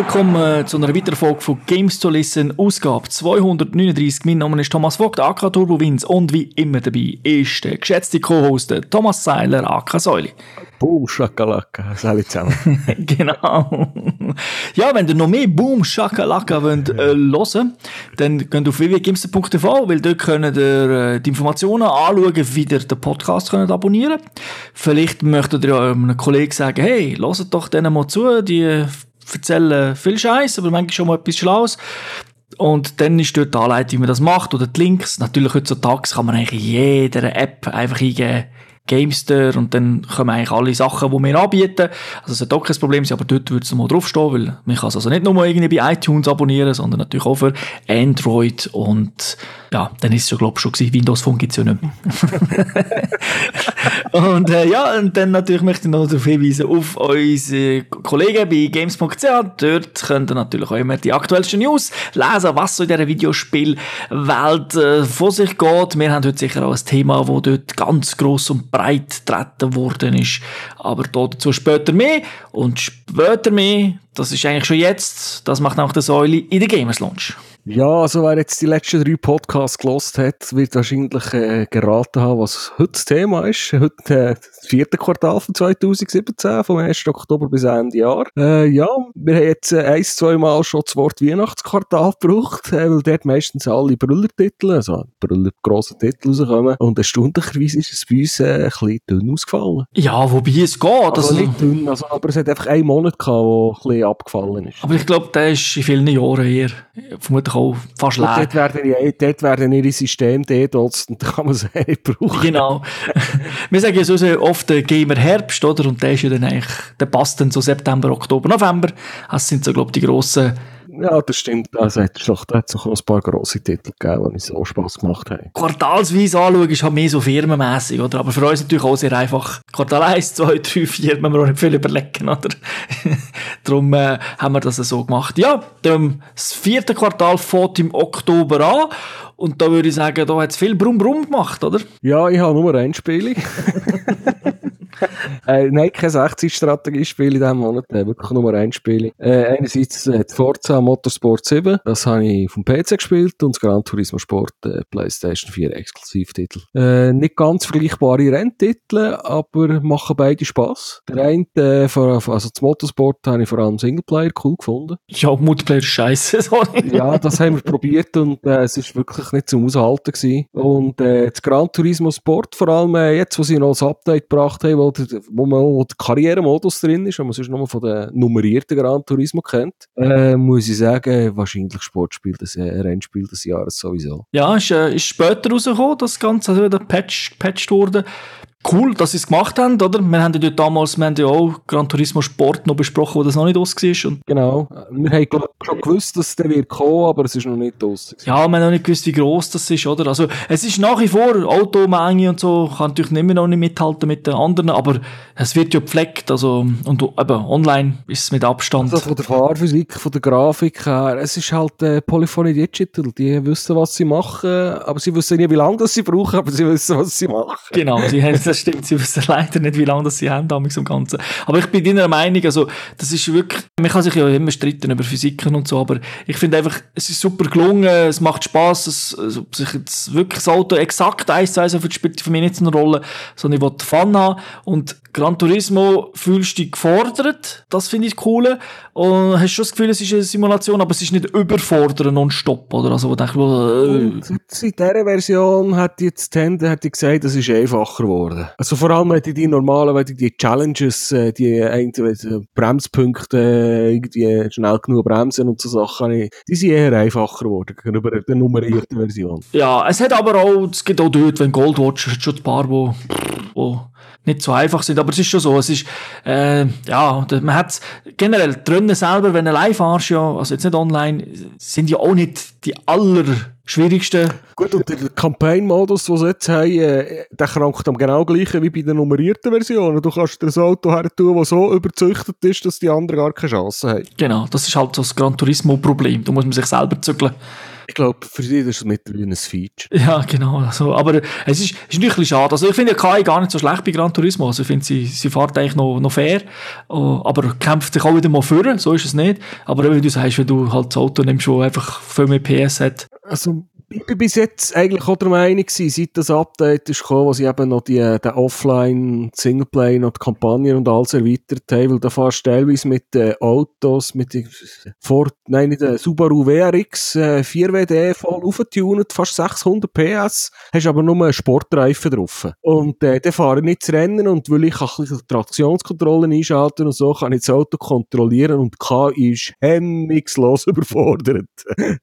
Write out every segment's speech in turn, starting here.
Willkommen äh, zu einer weiteren Folge von Games to Listen, Ausgabe 239. Mein Name ist Thomas Vogt, AK Turbo Wins und wie immer dabei ist der geschätzte Co-Host Thomas Seiler, AK Säuli. Boom, Schakalaka, alle zusammen. genau. Ja, wenn ihr noch mehr Boom, Schakalaka wollt, äh, hören dann geht auf www.gimster.tv, weil dort könnt ihr äh, die Informationen anschauen, wie ihr den Podcast könnt abonnieren Vielleicht möchtet ihr ja einem Kollegen sagen, hey, hört doch denen mal zu, die erzählen viel Scheiß, aber manchmal schon mal etwas Schlaues. Und dann ist dort die Anleitung, wie man das macht, oder die Links. Natürlich heutzutage kann man eigentlich in jeder App einfach eingeben, Gamester und dann kommen eigentlich alle Sachen, die wir anbieten. Also es sollte auch kein Problem sein, aber dort würde es mal draufstehen, weil man kann es also nicht nur irgendwie bei iTunes abonnieren, sondern natürlich auch für Android und ja, dann ist es ja glaube ich schon gewesen, Windows Phone gibt es ja nicht mehr. und äh, ja, und dann natürlich möchte ich noch darauf hinweisen, auf unsere Kollegen bei games.ch, dort könnt ihr natürlich auch immer die aktuellsten News lesen, was so in dieser Videospielwelt äh, vor sich geht. Wir haben heute sicher auch ein Thema, das dort ganz gross und breit getreten worden ist. Aber dazu später mehr. Und später mehr, das ist eigentlich schon jetzt, das macht auch der Säule in der Gamers Launch. Ja, also wer jetzt die letzten drei Podcasts gelost hat, wird wahrscheinlich äh, geraten haben, was heute das Thema ist. Heute äh, das vierte Quartal von 2017, vom 1. Oktober bis Ende Jahr. Äh, ja, wir haben jetzt äh, ein, zwei Mal schon das Wort Weihnachtsquartal gebraucht, äh, weil dort meistens alle Brüllertitel, also Brüller grosse Titel rauskommen. Und erstaunlicherweise ist es bei uns äh, ein bisschen dünn ausgefallen. Ja, wobei es geht. Also, also nicht dünn, also, aber es hat einfach einen Monat gehabt, wo ein bisschen abgefallen ist. Aber ich glaube, der ist in vielen Jahren hier vermutlich auch fast leer. Dort werden, dort werden ihre Systeme dedotzt und da kann man es nicht brauchen. Genau. Wir sagen ja so oft der Gamer Herbst, oder? Und der ist ja dann eigentlich, der passt dann so September, Oktober, November. Das sind so, glaube ich, die grossen ja, das stimmt. Also, hat es doch auch ein paar grosse Titel gegeben, die so Spass gemacht haben. Quartalsweise anschauen ist halt mehr so firmenmässig, oder? Aber für uns natürlich auch sehr einfach. Quartal 1, 2, 3, 4, müssen wir auch nicht viel überlegen, oder? Darum äh, haben wir das so gemacht. Ja, das vierte Quartal fängt im Oktober an. Und da würde ich sagen, da hat es viel Brumm Brumm gemacht, oder? Ja, ich habe nur ein Spiel. äh, nein, kein 60-Strategiespiel in diesem Monat, äh, wirklich nur ein Spiel. Äh, einerseits äh, Forza Motorsport 7, das habe ich vom PC gespielt und das Gran Turismo Sport äh, PlayStation 4 Exklusivtitel. Äh, nicht ganz vergleichbare Renntitel, aber machen beide Spaß. Der eine, äh, vor, also das Motorsport habe ich vor allem Singleplayer cool gefunden. Ja, Multiplayer scheiße, sorry. ja, das haben wir probiert und äh, es ist wirklich nicht zum Aushalten gewesen. Und äh, das Gran Turismo Sport, vor allem äh, jetzt, wo sie noch das Update gebracht haben, wo der, wo man wo der Karrieremodus drin ist, wenn man sonst nur von den nummerierten Gran Turismo kennt, äh, muss ich sagen, wahrscheinlich Sportspiel des äh, Rennspiel des Jahres sowieso. Ja, ist, äh, ist später rausgekommen, das Ganze, also wieder patched, patched wurde cool, dass sie es gemacht haben, oder? Wir haben ja damals, wir haben ja auch Gran Turismo Sport noch besprochen, wo das noch nicht aus war. Und genau. Wir haben schon gewusst, dass der wird kommen, aber es ist noch nicht aus. Ja, wir haben noch nicht gewusst, wie gross das ist, oder? Also, es ist nach wie vor Automenge und so, kann natürlich immer noch nicht mithalten mit den anderen, aber es wird ja gepflegt, also, und eben, online ist es mit Abstand. Also von der Fahrphysik, von der Grafik her, es ist halt äh, Polyphony Digital, die wissen, was sie machen, aber sie wissen nicht, wie lange das sie brauchen, aber sie wissen, was sie machen. Genau, sie haben das stimmt. Sie wissen leider nicht, wie lange das sie haben, damals im Ganzen. Aber ich bin deiner Meinung, also, das ist wirklich, man kann sich ja immer streiten über Physiken und so, aber ich finde einfach, es ist super gelungen, es macht Spaß, es, also, sich jetzt wirklich das Auto exakt eins zu eins auf spielt für mich nicht so eine Rolle, sondern ich wollte Fun haben und Gran Turismo fühlst du dich gefordert, das finde ich cool. Und hast schon das Gefühl, es ist eine Simulation, aber es ist nicht überfordern nonstop, oder? Also, wo denke ich, äh. In dieser Version hat jetzt Tende hat die gesagt, es ist einfacher geworden. Also vor allem, wenn die normalen, wenn die Challenges, äh, die äh, Bremspunkte, äh, irgendwie schnell genug bremsen und so Sachen, die sind eher einfacher geworden gegenüber der nummerierten Version. Ja, es hat aber auch, es gibt auch dort, wenn Goldwatch, es hat schon ein paar, wo, wo nicht so einfach sind. Aber es ist schon so, es ist, äh, ja, man hat generell, die Rennen selber, wenn du live fahrst, ja, also jetzt nicht online, sind ja auch nicht die allerschwierigsten. Gut, und der Campaign-Modus, den sie jetzt haben, äh, der krankt am genau gleichen wie bei der nummerierten Version. Du kannst das Auto her tun, das so überzüchtet ist, dass die anderen gar keine Chance haben. Genau, das ist halt so das Gran Turismo-Problem. Da muss man sich selber zügeln. Ich glaube, für sie ist es mittlerweile ein Feature. Ja, genau. Also, aber es ist, ist natürlich ein bisschen schade. Also ich finde KI gar nicht so schlecht bei Gran Turismo. Also ich finde, sie, sie fährt eigentlich noch, noch fair, oh, aber kämpft sich auch wieder mal führen, so ist es nicht. Aber wie du sagst, wenn du halt das Auto nimmst, das einfach viel mehr PS hat. Also ich bin bis jetzt eigentlich auch der Meinung gewesen, seit das Update ist gekommen, wo sie eben noch die, den Offline Singleplay noch die Kampagnen und alles erweitert haben, weil da fährst du teilweise mit den Autos, mit den Ford, nein, nicht den Subaru WRX äh, 4WD voll aufgetunet, fast 600 PS, hast aber nur einen Sportreifen drauf. Und äh, dann fahre ich nicht zu rennen und weil ich ein bisschen Traktionskontrollen einschalten und so, kann ich das Auto kontrollieren und KI ist hemmungslos überfordert.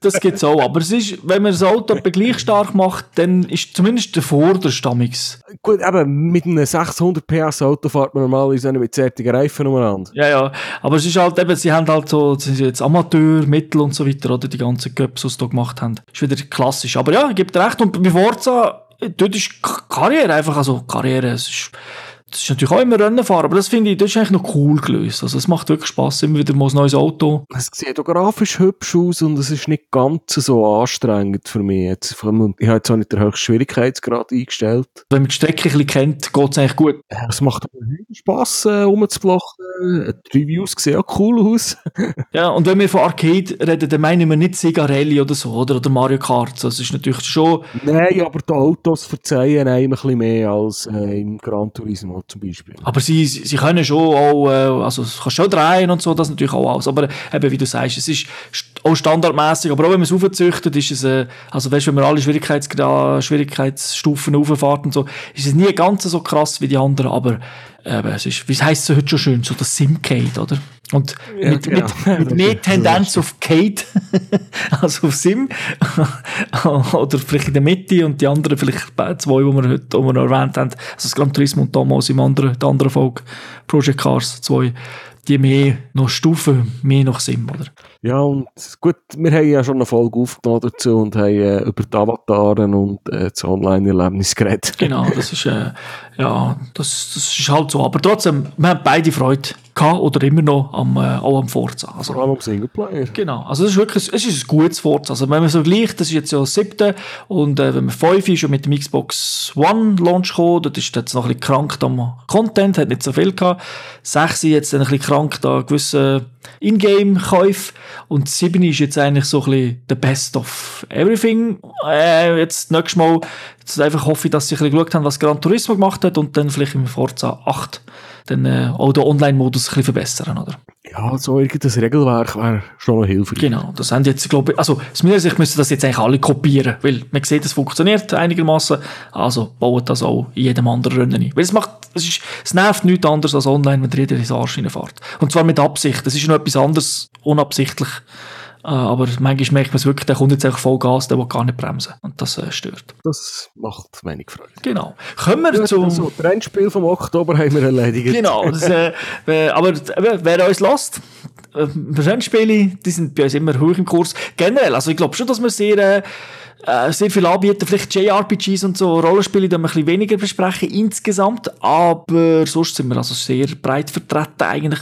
das gibt's auch, aber es ist, wenn man so Auto gleich stark macht, dann ist zumindest der Vorderstammix. Gut, eben mit einem 600 PS Auto fährt man normalerweise mit zärtigen Reifen umeinander. Ja, ja. Aber es ist halt eben, sie haben halt so, sie sind jetzt Amateur, Mittel und so weiter, oder die ganzen Cups, die sie da gemacht haben. Ist wieder klassisch. Aber ja, gibt recht. Und bei Forza, dort ist Karriere einfach, also Karriere, es ist, das ist natürlich auch immer Rennen fahren, aber das finde ich, das ist eigentlich noch cool gelöst. Also es macht wirklich Spaß, immer wieder mal ein neues Auto. Es sieht auch grafisch hübsch aus und es ist nicht ganz so anstrengend für mich. Jetzt, ich habe jetzt auch nicht den höchsten Schwierigkeitsgrad eingestellt. Wenn man die Strecke ein bisschen kennt, geht es eigentlich gut. Es macht Spaß, äh, rumzublochen. Die Reviews sehen auch cool aus. ja, und wenn wir von Arcade reden, dann meinen wir nicht Sigarelli oder so, oder, oder Mario Kart. Das ist natürlich schon... Nein, aber die Autos verzeihen einem ein bisschen mehr als äh, im Gran Turismo zum Beispiel. Aber sie, sie können schon auch, äh, also kann schon drehen und so, das natürlich auch aus. Aber eben, wie du sagst, es ist auch standardmäßig, aber auch wenn man es aufzüchtet, ist es, äh, also weißt, wenn man alle Schwierigkeitsgrad, Schwierigkeitsstufen auffahrt und so, ist es nie ganz so krass wie die anderen, aber äh, es ist, wie heißt es heute schon schön, so das Simcade, oder? Und ja, mit, genau. mit, mit mehr Tendenz auf Kate, also auf Sim, oder vielleicht in der Mitte und die anderen vielleicht zwei, die wir heute die wir noch erwähnt haben, also das Gran Turismo und damals im anderen, der anderen Folge, Project Cars 2, die mehr noch Stufen, mehr noch Sim, oder? Ja, und gut, wir haben ja schon eine Folge aufgenommen dazu und haben äh, über die Avataren und äh, das Online-Erlebnis geredet. Genau, das ist, äh, ja, das, das ist halt so. Aber trotzdem, wir haben beide Freude gehabt oder immer noch am, äh, auch am Forza. Also, Vor allem am Singleplayer. Genau, also es ist wirklich es ist ein gutes Forza. Also wenn man so gleicht, das ist jetzt ja das siebte und äh, wenn man fünf ist und mit dem Xbox One Launch gekommen, das ist jetzt noch ein bisschen krank am Content, hat nicht so viel gehabt. Sechs ist jetzt ein bisschen krank da gewisse Ingame-Käufe und sieben ist jetzt eigentlich so ein bisschen the best of everything. Äh, jetzt nächstes Mal jetzt einfach hoffe ich, dass sie ein bisschen geschaut haben, was Gran Turismo gemacht hat. Und dann vielleicht im Forza 8 dann äh, auch den Online-Modus ein bisschen verbessern, oder? Ja, so irgendein Regelwerk wäre schon hilfreich. Genau, das haben jetzt, glaube ich, also aus meiner Sicht müssen das jetzt eigentlich alle kopieren, weil man sieht, es funktioniert einigermaßen, also bauen das auch in jedem anderen Rennen ein. Weil es macht, es, ist, es nervt nichts anderes als online, wenn jeder ins Arsch fährt. Und zwar mit Absicht, das ist noch etwas anderes, unabsichtlich. Äh, aber manchmal merkt man es wirklich, der kommt jetzt einfach voll Gas, der will gar nicht bremsen. Und das äh, stört. Das macht wenig Freude. Genau. Kommen wir ja, zum... Also, das Rennspiel vom Oktober haben wir erledigt. Genau. Das, äh, aber äh, wer uns lässt, äh, Rennspiele, die sind bei uns immer hoch im Kurs. Generell, also ich glaube schon, dass wir sehr... Äh, äh, sehr viel anbieten, vielleicht JRPGs und so, Rollenspiele, die wir ein bisschen weniger besprechen insgesamt, aber sonst sind wir also sehr breit vertreten eigentlich,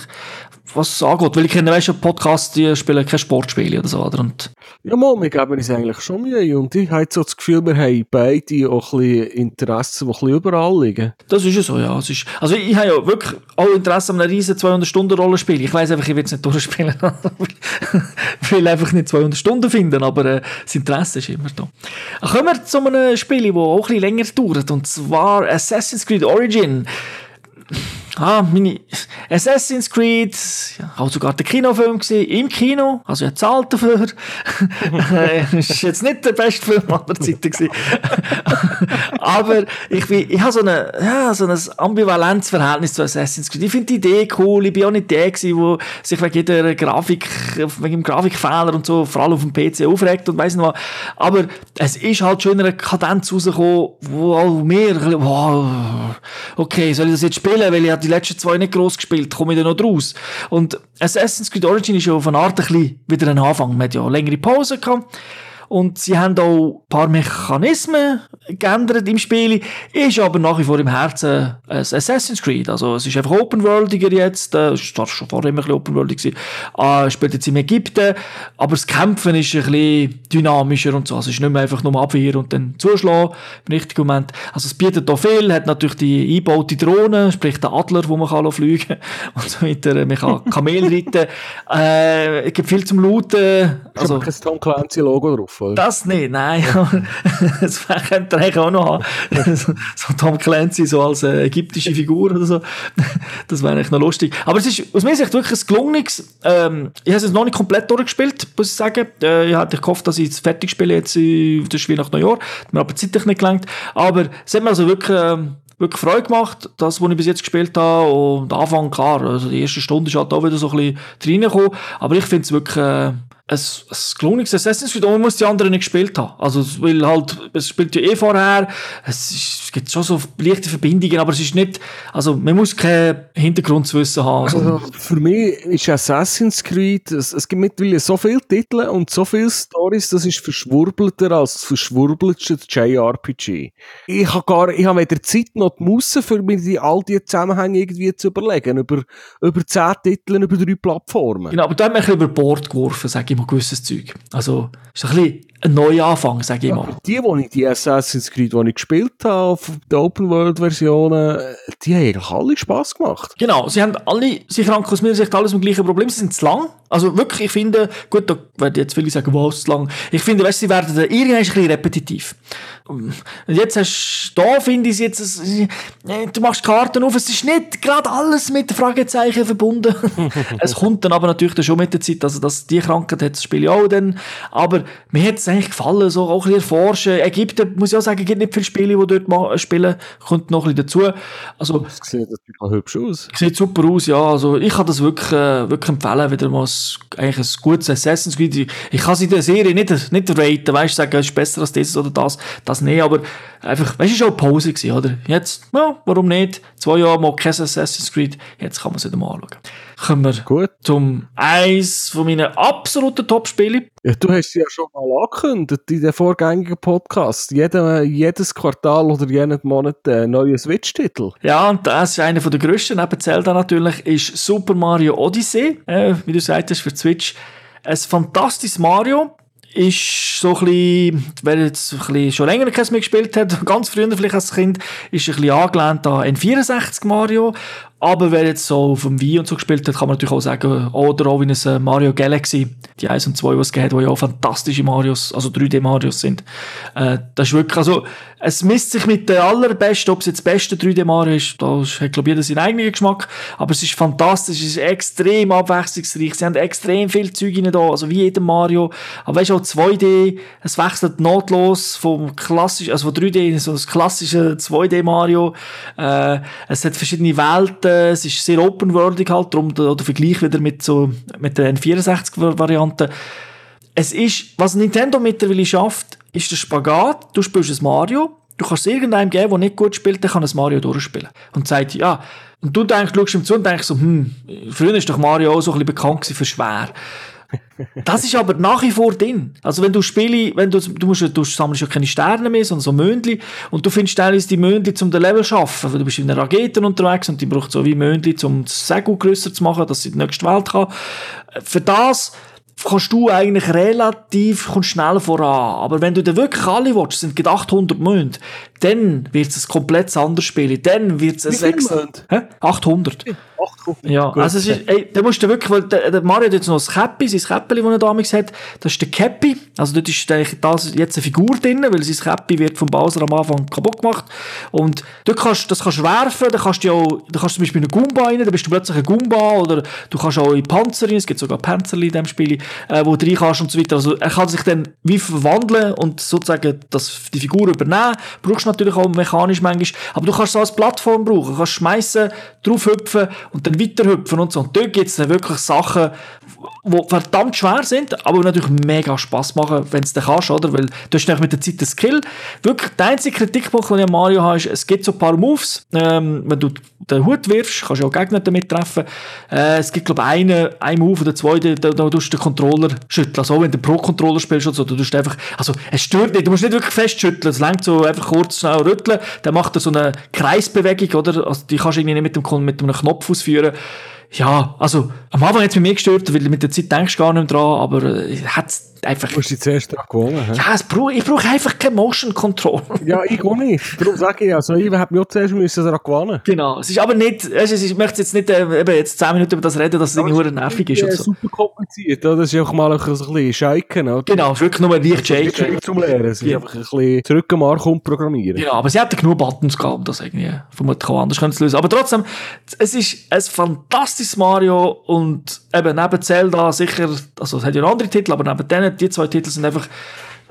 was angeht. Weil ich kenne, weißt du, Podcasts, die spielen keine Sportspiele oder so, oder? Und ja, mal, wir geben uns eigentlich schon Mühe. Und ich habe so das Gefühl, wir haben beide auch ein bisschen Interessen, die ein bisschen überall liegen. Das ist ja so, ja. Es ist, also ich habe ja wirklich auch Interesse an einem riesen 200-Stunden-Rollenspiel. Ich weiss einfach, ich will es nicht durchspielen. ich will einfach nicht 200 Stunden finden, aber äh, das Interesse ist immer da. Kommen wir zu einem Spiel, das auch ein bisschen länger dauert. Und zwar Assassin's Creed Origin ah, meine Assassin's Creed, auch sogar der Kinofilm gesehen, im Kino, also ich zahlt dafür. ist jetzt nicht der beste Film aller Zeiten. Aber ich, bin, ich habe so, eine, ja, so ein Ambivalenzverhältnis zu Assassin's Creed. Ich finde die Idee cool, ich bin auch nicht der gewesen, der sich wegen jeder Grafik, wegen dem Grafikfehler und so, vor allem auf dem PC aufregt und weiss nicht was. Aber es ist halt schon in einer Kadenz rausgekommen, wo auch mehr, wow, okay, soll ich das jetzt spielen, weil ich die letzten zwei nicht gross gespielt, komme ich dann noch draus. Und Assassin's Creed Origin ist ja auf eine Art ein bisschen wieder ein Anfang. Man hat ja längere Pause gehabt. Und sie haben auch ein paar Mechanismen geändert im Spiel, ist aber nach wie vor im Herzen ein Assassin's Creed. Also es ist einfach open-worldiger jetzt, äh, es war schon vorher immer ein bisschen open-worldig äh, spielt jetzt in Ägypten, aber das Kämpfen ist ein bisschen dynamischer und so, also es ist nicht mehr einfach nur abwehren und dann zuschlagen im richtigen Moment. Also es bietet da viel, hat natürlich die eingebaute Drohne, sprich der Adler, wo man kann fliegen und so weiter, man kann Kamel reiten, äh, es gibt viel zum Looten. Also, kein Tom Clancy-Logo drauf, oder? Das nicht, nein. das könnte eigentlich auch noch haben. so Tom Clancy so als äh, ägyptische Figur oder so. Das wäre eigentlich noch lustig. Aber es ist aus meiner Sicht wirklich ein gelungenes. Ähm, ich habe es noch nicht komplett durchgespielt, muss ich sagen. Äh, ich hatte gehofft, dass ich es fertig spiele jetzt, das Spiel nach Neujahr. Hat mir aber zeitlich nicht gelangt. Aber es hat mir also wirklich... Ähm, wirklich Freude gemacht, das, was ich bis jetzt gespielt habe. Und Anfang, klar, also die erste Stunde ist halt auch wieder so ein bisschen reingekommen. Aber ich finde es wirklich, äh, ein, ein gelungenes Assassin's Creed, man muss die anderen nicht gespielt haben. Also, weil halt, es spielt ja eh vorher, es, ist, es gibt schon so leichte Verbindungen, aber es ist nicht, also, man muss kein Hintergrundwissen haben. Also, für mich ist Assassin's Creed, es, es gibt mittlerweile so viele Titel und so viele Stories, das ist verschwurbelter als das verschwurbelste JRPG. Ich habe gar, ich habe weder Zeit noch die Musse, für mir die, all diese Zusammenhänge irgendwie zu überlegen, über, über zehn Titel, über drei Plattformen. Genau, aber da hat man ein bisschen über Bord geworfen, sage ich immer gewisses Zeug. Also, ist ein bisschen ein Neuanfang, sage ich mal. Ja, die, die ich, die Assassin's Creed, die ich gespielt habe, auf der Open-World-Versionen, die haben eigentlich alle Spass gemacht. Genau, sie haben alle, sie kranken aus meiner Sicht alles mit dem gleichen Problem, sie sind zu lang. Also wirklich, ich finde, gut, da werden jetzt viele sagen, was, zu lang. Ich finde, weißt, sie werden irgendwann ein bisschen repetitiv. Und jetzt hast du, da finde ich jetzt, du machst Karten auf, es ist nicht gerade alles mit Fragezeichen verbunden. es kommt dann aber natürlich dann schon mit der Zeit, also dass die Krankheit hat das Spiel auch dann, aber mir hat es eigentlich gefallen, so auch ein bisschen erforschen. Ägypten, muss ich auch sagen, gibt nicht viele Spiele, die dort spielen, kommt noch ein bisschen dazu. Also, das sieht natürlich hübsch aus. Sieht super aus, ja, also ich kann das wirklich, äh, wirklich empfehlen, wieder mal ein, eigentlich ein gutes Assassin's Creed. Ich kann sie in der Serie nicht, nicht raten, weißt du, sagen, es ist besser als das oder das, das nicht, aber einfach, weißt du, schon eine Pause gewesen, oder? Jetzt, ja, warum nicht? Zwei Jahre mal kein Assassin's Creed, jetzt kann man es wieder mal anschauen. Kommen wir Gut. zum eins von meinen absoluten Top-Spielen. Ja, du hast ja schon mal angekündigt in den vorgängigen Podcast. Jede, jedes Quartal oder jeden Monat ein neuer Switch-Titel. Ja, und das ist einer der grössten, neben Zelda natürlich, ist Super Mario Odyssey. Äh, wie du sagtest, für Switch. Ein fantastisches Mario ist so ein bisschen, wer jetzt ein bisschen schon länger keins mehr gespielt hat, ganz früher vielleicht als Kind, ist ein bisschen angelehnt an N64 Mario, aber wer jetzt so auf dem Wii und so gespielt hat, kann man natürlich auch sagen, oder auch wie ein äh, Mario Galaxy, die 1 und 2, was es die ja auch fantastische Marios, also 3D-Marios sind. Äh, das ist wirklich, also, es misst sich mit der allerbesten, ob es jetzt das beste 3D-Mario ist, da hat, glaube ich, jeder seinen eigenen Geschmack, aber es ist fantastisch, es ist extrem abwechslungsreich, sie haben extrem viel Zeug rein da, also wie jedem Mario, aber weißt du, auch 2D, es wechselt notlos vom klassischen, also von 3D in so das klassische 2D-Mario, äh, es hat verschiedene Welten, es ist sehr open-worldig halt, darum der, der Vergleich wieder mit so, mit der N64-Variante. Es ist, was Nintendo mittlerweile schafft, ist der Spagat. Du spielst ein Mario, du kannst es irgendeinem geben, der nicht gut spielt, der kann ein Mario durchspielen. Und sagt, ja, und du denkst, schaust ihm zu und denkst so, hm, früher ist doch Mario auch so ein bisschen bekannt für schwer. Das ist aber nach wie vor drin. Also wenn du Spiele, wenn du, du musst, du sammelst ja keine Sterne mehr, sondern so Möndli und du findest teilweise die Möndli zum den Level zu schaffen. Du bist in einer Rakete unterwegs und die braucht so wie Möndli, um das Segel grösser zu machen, dass sie in die nächste Welt kann. Für das kannst du eigentlich relativ schnell voran. Aber wenn du dann wirklich alle willst, sind 800 Mond, dann wird es ein komplett anderes Spiel. Dann wird es ein 6... 800. 800. Ja, Gut. also es ist, ey, da musst du wirklich, weil der, der Mario hat jetzt noch das Käppi, sein Käppeli, das er damals hat, das ist der Käppi, also dort ist eigentlich das jetzt eine Figur drin, weil sein Käppi wird vom Bowser am Anfang kaputt gemacht. Und dort kannst, das kannst du werfen, da kannst du auch, da kannst du zum Beispiel einen Goomba rein, da bist du plötzlich ein Goomba oder du kannst auch in Panzer rein, es gibt sogar Panzer in diesem Spiel, äh, wo du rein kannst und so weiter, also er kann sich dann wie verwandeln und sozusagen das, die Figur übernehmen, brauchst du natürlich auch mechanisch manchmal, aber du kannst es als Plattform brauchen, du kannst schmeißen, draufhüpfen und dann weiterhüpfen und so. Und dort gibt es dann wirklich Sachen, die verdammt schwer sind, aber natürlich mega Spaß machen, wenn es dann kannst, oder? Weil du hast mit der Zeit den Skill. Wirklich, der einzige Kritikpunkt, den ich an Mario habe, ist, es gibt so ein paar Moves, ähm, wenn du den Hut wirfst, kannst du auch Gegner damit treffen. Äh, es gibt, glaube ich, einen, einen Move oder zwei, da, da, da tust du den Controller schütteln. Also, wenn du Pro-Controller spielst oder so, du tust einfach, also, es stört nicht, du musst nicht wirklich fest schütteln, es längt so einfach kurz schnell rütteln, dann macht er so eine Kreisbewegung, oder? Also, die kannst du irgendwie nicht mit, dem, mit einem Knopf ausführen ja, also am Anfang hat es mich gestört, weil mit der Zeit denkst du gar nicht dran, aber äh, hat einfach... Du hast dich zuerst daran gewonnen. Ja, es brauch, ich brauche einfach kein Motion Control. ja, ich auch nicht. Darum sage ich, also ich habe mich auch zuerst müssen daran gewonnen. Genau, es ist aber nicht, es ist, ich möchte jetzt nicht äh, eben jetzt 10 Minuten über das reden, dass es irgendwie nur nervig ist. Ja, so. super kompliziert, oder? das ist auch mal ein bisschen shaken, oder? Genau, es ist wirklich nur leicht shaken. zum Lernen, es ist ja. einfach ein bisschen zurück am Markt und programmieren. Genau, aber sie hätten genug Buttons gehabt, um das irgendwie vermutlich auch anders zu lösen. Aber trotzdem, es ist ein fantastisches Mario und eben neben Zelda sicher, also es hat ja noch andere Titel, aber neben denen, die zwei Titel sind einfach,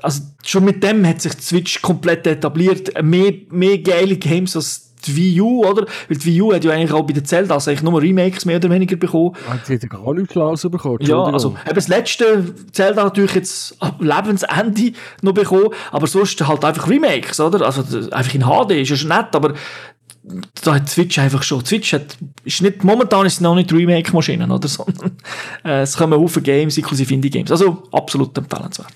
also schon mit dem hat sich die Switch komplett etabliert. Mehr, mehr geile Games als die Wii U, oder? Weil die Wii U hat ja eigentlich auch bei den Zelda eigentlich nur Remakes mehr oder weniger bekommen. Hat ja gar nichts rausbekommen. Ja, also eben das letzte Zelda natürlich jetzt ab Lebensende noch bekommen, aber sonst halt einfach Remakes, oder? Also einfach in HD ist ja schon nett, aber da hat Switch einfach schon. Switch hat, ist nicht, momentan ist es noch nicht Remake-Maschinen, oder? Sondern, äh, es kommen Haufen Games, inklusive Indie-Games. Also, absolut empfehlenswert.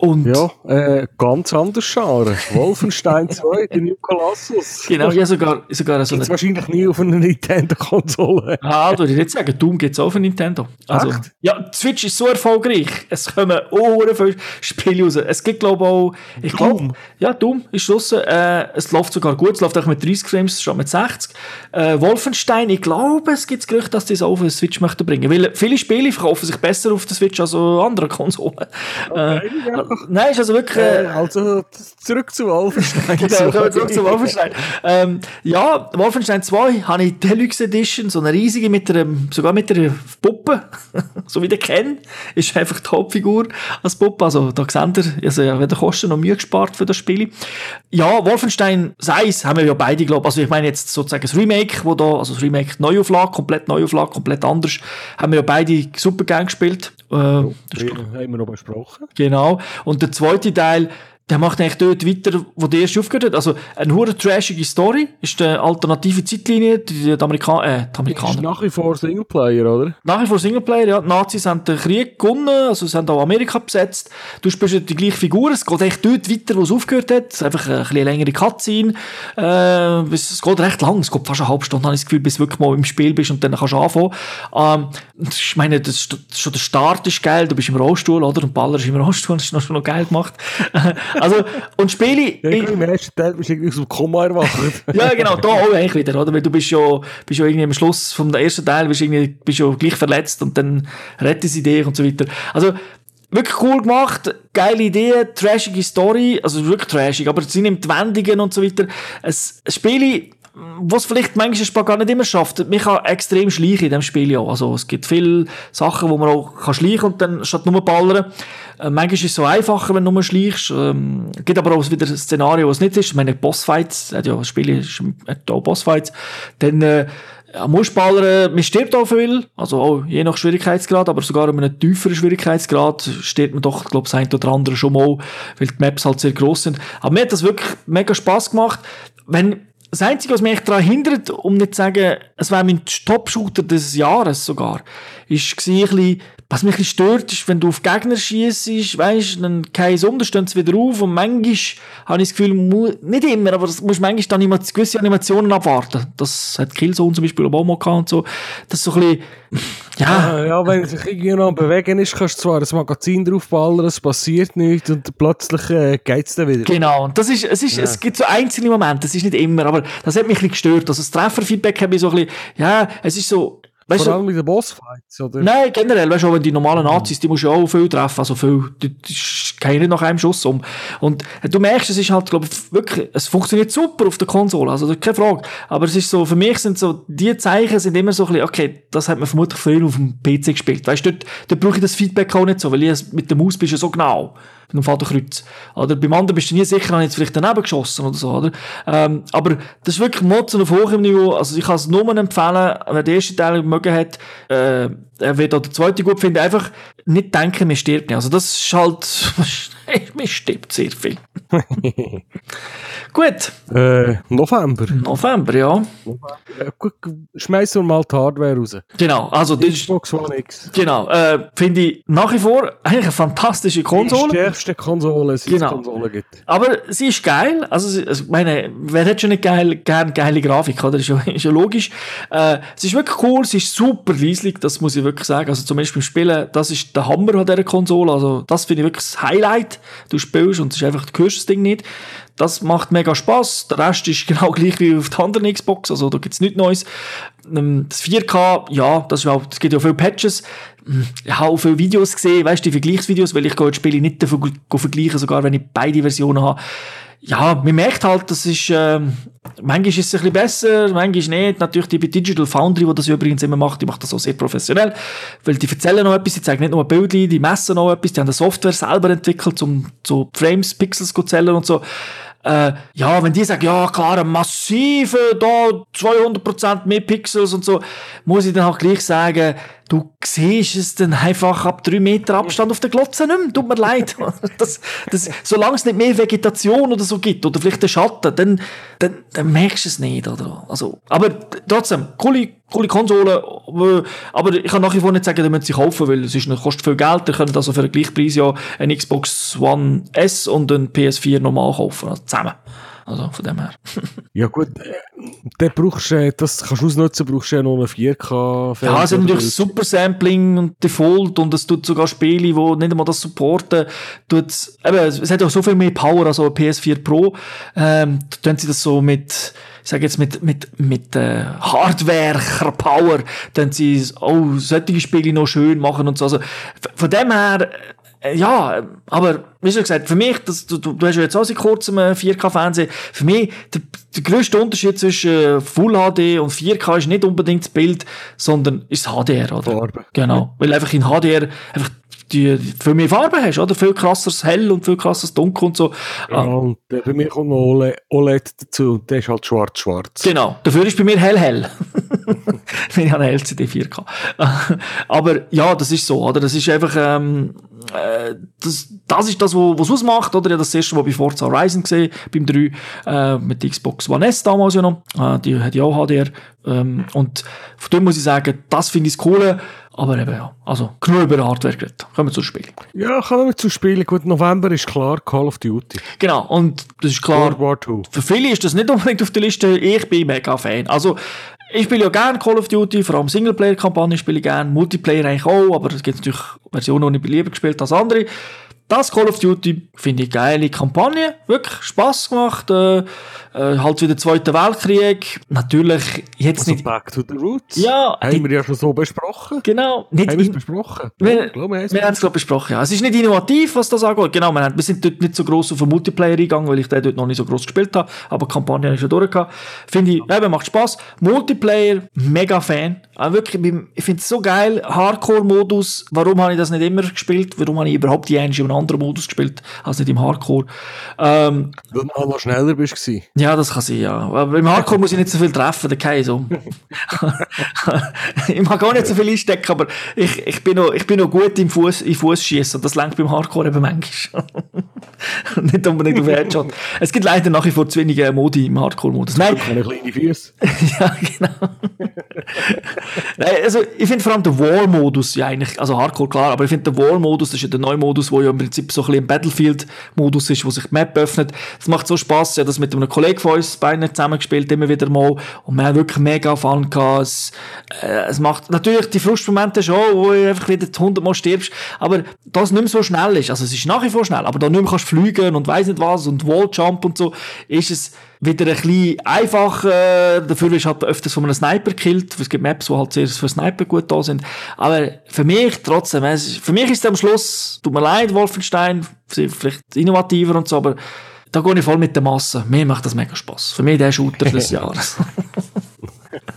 Und ja, äh, ganz anders Genre. Wolfenstein 2, der New Colossus. Genau, ja sogar, sogar so eine... wahrscheinlich nie auf einer Nintendo-Konsole. Ah, würde ich nicht sagen. Doom gibt es auch auf Nintendo. Also, Echt? Ja, die Switch ist so erfolgreich. Es kommen Ohren viele Spiele raus. Es gibt, glaube ich, auch... Ich glaube, ja, Doom ist Schluss. Äh, es läuft sogar gut. Es läuft auch mit 30 Frames, schon mit 60. Äh, Wolfenstein, ich glaube, es gibt Gerüchte, dass die es auch auf der Switch möchten bringen. Weil viele Spiele verkaufen sich besser auf der Switch als auf anderen Konsolen. Okay, äh, ja. Nein, ist also wirklich... Äh, also zurück zu Wolfenstein. genau, zurück zu Wolfenstein. ähm, ja, Wolfenstein 2 habe ich Deluxe Edition, so eine riesige mit einer, sogar mit einer Puppe, so wie der Ken, ist einfach die Hauptfigur als Puppe. Also da seht ihr, also ja, werden Kosten noch Mühe gespart für das Spiel. Ja, Wolfenstein 6 haben wir ja beide, glaube Also ich meine jetzt sozusagen das Remake, wo da, also das Remake Neuauflage, komplett Neuauflage, komplett anders, haben wir ja beide super gern gespielt. Äh, oh, das haben wir noch besprochen. Genau. Und der zweite Teil, der macht eigentlich dort weiter, wo der erste aufgehört hat. Also, eine hure trashige Story, ist eine alternative Zeitlinie, die, die, Amerika äh, die Amerikaner. Ist nach wie vor Singleplayer, oder? Nach wie vor Singleplayer, ja. Die Nazis haben den Krieg gewonnen, also sie haben auch Amerika besetzt. Du spielst die gleiche Figur, es geht eigentlich dort weiter, wo es aufgehört hat. Es ist einfach eine, eine längere Cutscene. Äh, es geht recht lang, es geht fast eine halbe Stunde, habe ich das Gefühl, bis du wirklich mal im Spiel bist und dann kannst du anfangen. Ähm, ich meine, das, schon der Start ist geil, du bist im Rollstuhl, oder? Und Baller ist im Rollstuhl, das ist noch, schon noch geil gemacht. Also, und Spiele... Ja, Im ersten Teil bist du irgendwie aus dem Koma erwacht. ja, genau, da auch eigentlich wieder, oder? Weil du bist ja, bist ja irgendwie am Schluss vom ersten Teil bist irgendwie, bist ja gleich verletzt und dann retten sie dich und so weiter. Also, wirklich cool gemacht, geile Idee, trashige Story, also wirklich trashig, aber sie nimmt Wendungen und so weiter. Es, Spiele was vielleicht manchmal Spiel gar nicht immer schafft. Man kann extrem schleichen in diesem Spiel ja. Also es gibt viele Sachen, wo man auch kann schleichen und dann statt nur ballern. Äh, manchmal ist es so einfacher, wenn du nur schleichst. Ähm, gibt aber auch wieder ein Szenario, wo es nicht ist. Ich meine, Bossfights, hat ja, das Spiel hat auch Bossfights. Dann, äh, ja, ballern, man stirbt auch viel, also auch je nach Schwierigkeitsgrad, aber sogar in einem tieferen Schwierigkeitsgrad stirbt man doch, glaube ich, eine oder andere schon mal, weil die Maps halt sehr groß sind. Aber mir hat das wirklich mega Spaß gemacht. Wenn das Einzige, was mich daran hindert, um nicht zu sagen, es wäre mein Top-Shooter des Jahres sogar, ist ein bisschen, was mich ein bisschen stört, ist, wenn du auf Gegner schießt, weißt, dann kein um, dann stehen sie wieder auf und manchmal habe ich das Gefühl, nicht immer, aber du musst manchmal dann gewisse Animationen abwarten. Das hat Killzone zum Beispiel auch mal gehabt und so. Das ist so ein bisschen, ja. ja. Ja, wenn sich irgendjemand bewegen ist, kannst du zwar ein Magazin draufballern, es passiert nichts und plötzlich äh, geht es dann wieder. Genau, und das ist, es ist, ja. es gibt so einzelne Momente, das ist nicht immer, aber das hat mich ein bisschen gestört. Also das Trefferfeedback habe ich so ein bisschen, ja, es ist so, Weißt Vor allem mit den Bossfights, oder? Nein, generell, weißt du, wenn die normalen Nazis, die musst du ja auch viel treffen, also viel, die, die gehen nicht nach einem Schuss um. Und du merkst, es ist halt, glaube ich, wirklich, es funktioniert super auf der Konsole, also keine Frage. Aber es ist so, für mich sind so, die Zeichen sind immer so ein bisschen, okay, das hat man vermutlich früher auf dem PC gespielt. Weißt du, dort, dort brauche ich das Feedback auch nicht so, weil ich mit der Maus bist ja so genau. Mit dem Fadenkreuz. Oder beim anderen bist du nie sicher, habe ich jetzt vielleicht daneben geschossen oder so, oder? Ähm, aber das ist wirklich Motzen auf hohem Niveau. Also ich kann es nur empfehlen, wer den ersten Teil mögen hat, äh, er wird auch den zweiten gut finden, einfach nicht denken, man stirbt nicht. Also das ist halt, man stirbt sehr viel. gut. Äh, November. November, ja. Äh, gut, schmeißen wir mal die Hardware raus. Genau, also das ist, Xbox One X. genau, äh, finde ich nach wie vor eigentlich eine fantastische Konsole. Stärkste Konsole, es Genau. Konsole gibt. Aber sie ist geil. Also, also ich meine, wer hat schon nicht geil, gern geile Grafik, oder? Ist ja, ist ja logisch. Äh, sie ist wirklich cool, sie ist super leislich, das muss ich wirklich sagen. Also, zum Beispiel beim Spielen, das ist der Hammer an dieser Konsole. Also, das finde ich wirklich das Highlight. Du spielst und es ist einfach, du hörst das Ding nicht. Das macht mega Spaß. Der Rest ist genau gleich wie auf der anderen Xbox. Also, da gibt's nichts Neues. Ähm, Das 4K, ja, das, ist auch, es gibt ja viele Patches. Hm, Ich habe auch viele Videos gesehen, weißt du, die Vergleichsvideos, weil ich die Spiele nicht vergleichen, sogar wenn ich beide Versionen habe. Ja, man merkt halt, das ist, ähm, manchmal ist es ein bisschen besser, manchmal nicht. Natürlich die Digital Foundry, die das übrigens immer macht, die macht das auch sehr professionell, weil die erzählen noch etwas, die zeigen nicht nur Bilder, die messen noch etwas, die haben eine Software selber entwickelt, um so Frames, Pixels zu zählen und so. Äh, ja, wenn die sagen, ja klar, massive, da 200% mehr Pixels und so, muss ich dann halt gleich sagen, du siehst es dann einfach ab drei Meter Abstand auf der Glotze nicht mehr. Tut mir leid. Das, das, solange es nicht mehr Vegetation oder so gibt, oder vielleicht den Schatten, dann, dann, dann merkst du es nicht, oder? Also, aber trotzdem, coole, coole Konsole, äh, aber ich kann nach wie vor nicht sagen, die müssen sie kaufen, weil es ist, kostet viel Geld, ihr könnt also für den gleichen Preis ja eine Xbox One S und ein PS4 normal kaufen, also zusammen. Also von dem her. Ja gut, äh, dann brauchst du, äh, das kannst du ausnutzen, brauchst du ja noch eine 4K Ja, es hat natürlich Super Sampling und Default und es tut sogar Spiele, die nicht einmal das supporten. Tut's, eben, es hat auch so viel mehr Power als ein PS4 Pro. Ähm, tun sie das so mit, ich sage jetzt mit, mit, mit äh, Hardware-Power, tun sie auch solche Spiele noch schön machen und so. Also, von dem her, ja, aber wie schon gesagt, für mich, das, du, du hast ja jetzt auch seit kurzem einen 4K-Fernsehen, für mich, der, der grösste Unterschied zwischen äh, Full HD und 4K ist nicht unbedingt das Bild, sondern ist das HDR, oder? Farbe. Genau, weil einfach in HDR einfach die, viel mehr Farbe hast, oder? Viel krasseres Hell und viel krasseres Dunkel und so. Ja, Ah, und bei mir kommt noch OLED, dazu und der ist halt schwarz-schwarz. Genau, dafür ist bei mir hell hell. Wenn ich habe eine LCD 4K. Aber ja, das ist so, oder? Das ist einfach, ähm, äh, das, das ist das, was es ausmacht, oder? Ich habe das erste Mal bei Forza Horizon gesehen, beim 3, äh, mit der Xbox One S damals ja noch. Äh, die hat ja auch HDR. Ähm, und von dem muss ich sagen, das finde ich das Coole. Aber eben ja, also genug über Hardware geredet. Kommen wir zum Spiel. Ja, kann man zu spielen. Gut, November ist klar Call of Duty. Genau, und das ist klar, World War II. Für viele ist das nicht unbedingt auf der Liste. Ich bin mega Fan. Also, ich spiele ja gerne Call of Duty, vor allem Singleplayer-Kampagnen spiele ich gerne, Multiplayer eigentlich auch, aber es gibt natürlich Versionen, die ich lieber gespielt als andere. Das Call of Duty finde ich geile Kampagne, wirklich Spaß gemacht. Äh, äh, halt wieder Zweiter Weltkrieg. Natürlich jetzt Also nicht. Back to the Roots. Ja, Haben wir ja schon so besprochen. Genau, nicht Haben wir es besprochen? wir, Ja, glaube, wir haben es wir haben es, glaube besprochen, ja. Es ist nicht innovativ, was das angeht. Genau, wir, haben, wir sind dort nicht so gross auf den Multiplayer eingegangen, weil ich den dort noch nicht so gross gespielt habe. Aber die Kampagne habe ich schon durch gehabt. Finde ich, eben, macht Spaß. Multiplayer, mega Fan. Auch wirklich, ich finde es so geil. Hardcore-Modus. Warum habe ich das nicht immer gespielt? Warum habe ich überhaupt die in einem anderen Modus gespielt, als nicht im Hardcore? Ähm, Weil du noch schneller bist. gewesen. ja, das kann sein, ja. Aber im Hardcore muss ich nicht so viel treffen, der Kai so. ich mag gar nicht so viel einstecken, aber ich, ich, bin, noch, ich bin noch gut im Fuß, im Fußschießen und das lenkt beim Hardcore eben manchmal. nicht unbedingt auf Headshot. Es gibt leider nach wie vor zu wenige Modi im Hardcore-Modus. Nein, Keine kleinen Füße. ja, genau. Nein, also ich finde vor allem der War-Modus ja eigentlich, also Hardcore klar, aber ich finde der War-Modus, das ist ja der neue Modus, wo ja im Prinzip so ein bisschen ein Battlefield-Modus ist, wo sich die Map öffnet. Das macht so Spaß, ja, das mit einem Kollegen von uns beiden zusammengespielt, immer wieder mal, und wir haben wirklich mega Fun gehabt. Es, äh, es macht natürlich die Frustmomente schon, wo du einfach wieder 100 Mal stirbst, aber das nicht mehr so schnell ist, also es ist nach wie vor schnell, aber da nicht mehr kannst fliegen und weiss nicht was und Walljump und so, ist es wieder ein bisschen einfacher. Dafür ist halt öfters von einem Sniper gekillt. Es gibt Maps, die halt sehr für Sniper gut da sind. Aber für mich trotzdem, es ist, für mich ist es am Schluss, tut mir leid, Wolfenstein, vielleicht innovativer und so, aber da gehe ich voll mit der Masse. Mir macht das mega Spaß. Für mich der Shooter des Jahres.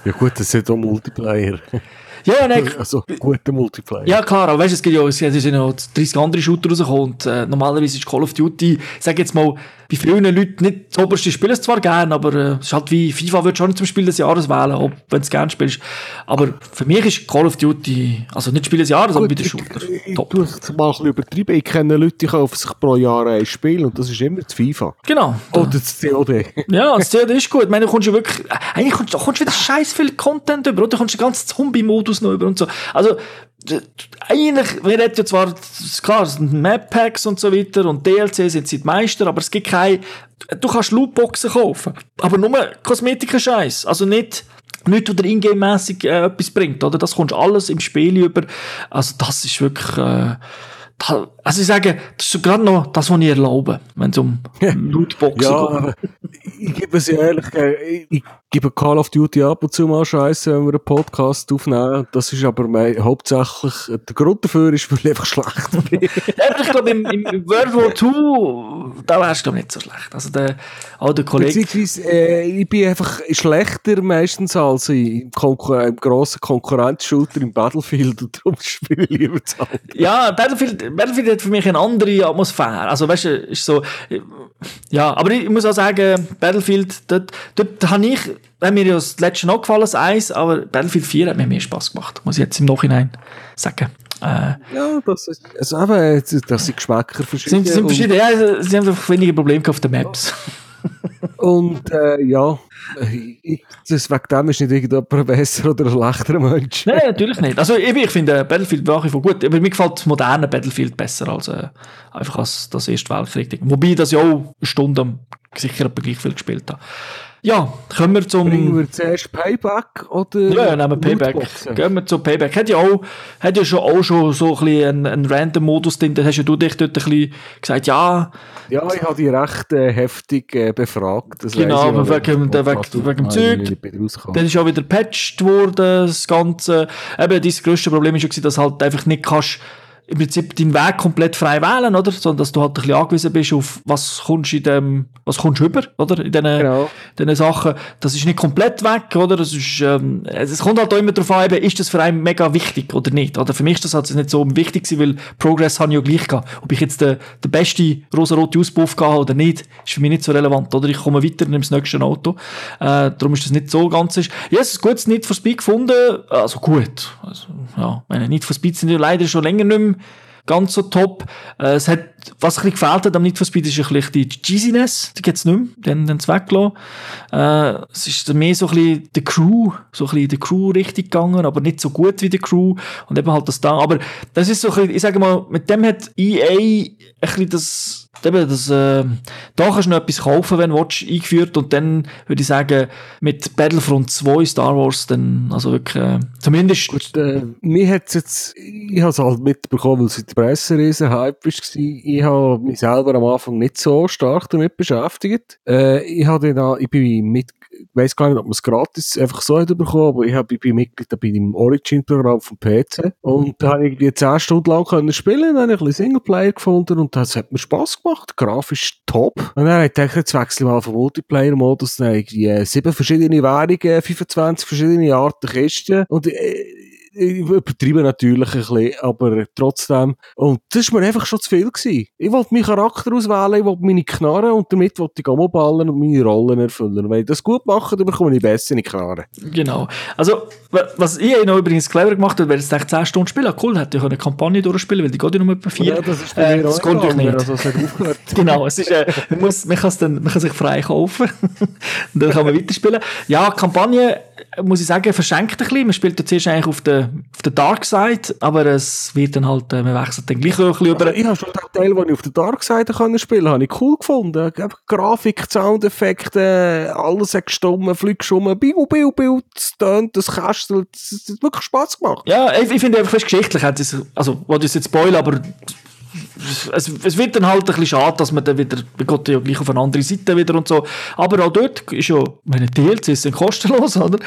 Ja gut, das ist ja auch Multiplayer. Ja, nein, Also, guter Multiplayer. ja klar, aber weißt du, es gibt ja, es sind ja noch 30 andere Shooter rausgekommen und äh, normalerweise ist Call of Duty, ich sag jetzt mal, bei vielen Leuten nicht das oberste Spiel es zwar gern, aber äh, es ist halt wie, FIFA wird schon nicht zum Spiel des Jahres wählen, auch wenn du es gern spielst. Aber für mich ist Call of Duty, also nicht Spiel des Jahres, aber bei den Shooter, ich, top. ich tue es mal ein bisschen übertrieben. Ich kenne Leute, die kaufen sich pro Jahr ein Spiel und das ist immer das FIFA. Genau. Oder das COD. Ja, das COD ist gut. Ich meine, du kommst ja wirklich, äh, eigentlich kommst du kommst wieder scheiß viel Content über, oder? Du kommst den ganzen Zombie-Modus noch über und so. Also, eigentlich, wir reden ja zwar, klar, es sind Map-Packs und so weiter und DLC sind sie die Meister, aber es gibt keine, du kannst Lootboxen kaufen, aber nur Kosmetika-Scheiß. Also nicht, nicht, oder ingame-mässig äh, etwas bringt, oder? Das kommst alles im Spiel über. Also, das ist wirklich, äh, da, also ich sage, das ist gerade noch das, was ich erlaube, wenn es um Lootboxen Ja, geht. ich gebe es ja ehrlich, äh, ich gebe Call of Duty ab und zu mal Scheiße, wenn wir einen Podcast aufnehmen. Das ist aber mein, hauptsächlich, der Grund dafür ist, weil ich einfach schlecht bin. Ich glaube, im, im World War II, da wärst du nicht so schlecht. Also der, auch der Kollege. Beziehungsweise, äh, ich bin einfach schlechter meistens als im, Konkur im grossen Konkurrenzshooter im Battlefield und darum spiele ich lieber Hause. Ja, Battlefield, Battlefield hat für mich eine andere Atmosphäre. Also, weißt du, ist so, ja, aber ich muss auch sagen, Battlefield, dort, dort habe ich, wenn mir ja das letzte noch gefallen, das Eis, aber Battlefield 4 hat mir mehr Spaß gemacht, muss ich jetzt im Nachhinein sagen. Äh, Ja, das ist, also eben, das sind Geschmäcker verschieden. sind, sind verschiedene, ja, sie haben einfach weniger Probleme auf den Maps. Und, äh, ja, ich, das, wegen dem ist nicht irgendjemand ein besser oder ein schlechterer Mensch. Nein, natürlich nicht. Also ich, ich finde Battlefield nach wie vor gut, aber mir gefällt das moderne Battlefield besser als äh, einfach als das erste Weltkrieg. Wobei das ja auch eine Stunde am sicher gleich viel gespielt habe. Ja, kommen wir zum... Bringen wir zuerst Payback oder Ja, ja, nehmen wir Payback. Lootboxen? Gehen wir zu Payback. Hat ja auch, hat ja schon, auch schon so ein bisschen einen, einen Random-Modus drin. Da hast ja du dich dort ein bisschen gesagt, ja, Ja, ich habe die recht äh, heftig äh, befragt. Das Genau, ich, wegen- Podcast wegen- wegen dem Zeug. dann ist auch wieder gepatcht worden, das Ganze. Eben, dein grösste Problem gewesen, dass du halt einfach nicht kannst, im Prinzip deinen Weg komplett frei wählen, oder? Sondern, dass du halt ein bisschen angewiesen bist auf, was kommst in dem, was kommst du über, oder? In diesen, Genau. diesen Sachen. Das ist nicht komplett weg, oder? Das ist, ähm, es kommt halt auch immer darauf an, eben, ist das für einen mega wichtig oder nicht? Oder für mich ist das halt nicht so wichtig gewesen, weil Progress habe ich ja gleich gehabt. Ob ich jetzt den, den besten rosa-roten Auspuff gehabt habe oder nicht, ist für mich nicht so relevant, oder? Ich komme weiter, nehme das nächste Auto. Äh, darum ist das nicht so ganz. Ist. Ja, es ist ein gutes Need for Speed gefunden. Also gut. Also, ja, meine Need for Speed sind ja leider schon länger nicht mehr ganz so top. Äh, es hat, was ein bisschen gefehlt hat am Need for Speed, ist ein bisschen die Cheesiness. Die gibt's nicht mehr. Haben den weggelassen. Äh, es ist mehr so ein bisschen die Crew, so ein bisschen die Crew richtig gegangen, aber nicht so gut wie die Crew. Und eben halt das da. Aber das ist so ein bisschen, ich sage mal, mit dem hat EA ein bisschen das, eben das, äh, da kannst du noch etwas kaufen, wenn willst, eingeführt. Und dann würde ich sagen, mit Battlefront 2 Star Wars, dann, also wirklich, äh, zumindest, Gut, äh, mir hat's jetzt, ich habe es halt mitbekommen, weil es in der Presse riesen Hype war. Ich habe mich selber am Anfang nicht so stark damit beschäftigt. Äh, ich habe dann, ich bin mit, ich weiss gar nicht, ob man es gratis einfach so hat bekommen, aber ich, hab, ich bin Mitglied bei dem Origin-Programm vom PC. Und da habe ich irgendwie 10 Stunden lang können spielen, dann habe ich ein bisschen Singleplayer gefunden und das hat mir Spass gemacht. Grafisch top. Und dann habe ich gedacht, jetzt wechsle ich mal vom Multiplayer-Modus, dann habe ich irgendwie sieben verschiedene Währungen, 25 verschiedene Arten Kisten und äh, ich übertreibe natürlich ein bisschen, aber trotzdem. Und das war mir einfach schon zu viel. Gewesen. Ich wollte meinen Charakter auswählen, ich wollte meine Knarren und damit wollte ich auch ballen und meine Rollen erfüllen. Und wenn ich das gut mache, dann bekomme ich bessere Knarren. Genau. Also, wa- was ich noch übrigens clever gemacht habe, wäre jetzt echt 10 Stunden spielen. Cool, hätte ich eine Kampagne durchspielen, weil die geht ja nur etwa 4. Ja, das ist Äh, mir das euch gegangen, nicht. Also, es. Genau, es ist, äh, man, muss, man, dann, man kann sich frei kaufen und dann kann man weiterspielen. Ja, Kampagne, äh, muss ich sagen, verschenkt ein bisschen. Man spielt ja zuerst eigentlich auf der, auf der Dark Side, aber es wird dann halt, äh, man wechselt dann gleich auch ein bisschen über. Aber ich habe schon den Teil, den ich auf der Dark Seite können spielen konnte, habe ich cool gefunden. Grafik, Soundeffekte, alles hat gestummen, fliegt schon, biu, biu, biu, es tönt, das kästelt, es hat wirklich Spass gemacht. Ja, ich, ich finde einfach fast geschichtlich, hat es, also, wollte ich jetzt spoilern, aber es, es wird dann halt ein bisschen schade, dass man dann wieder, man geht ja gleich auf eine andere Seite wieder und so. Aber auch dort ist ja, meine DLCs sind kostenlos, oder?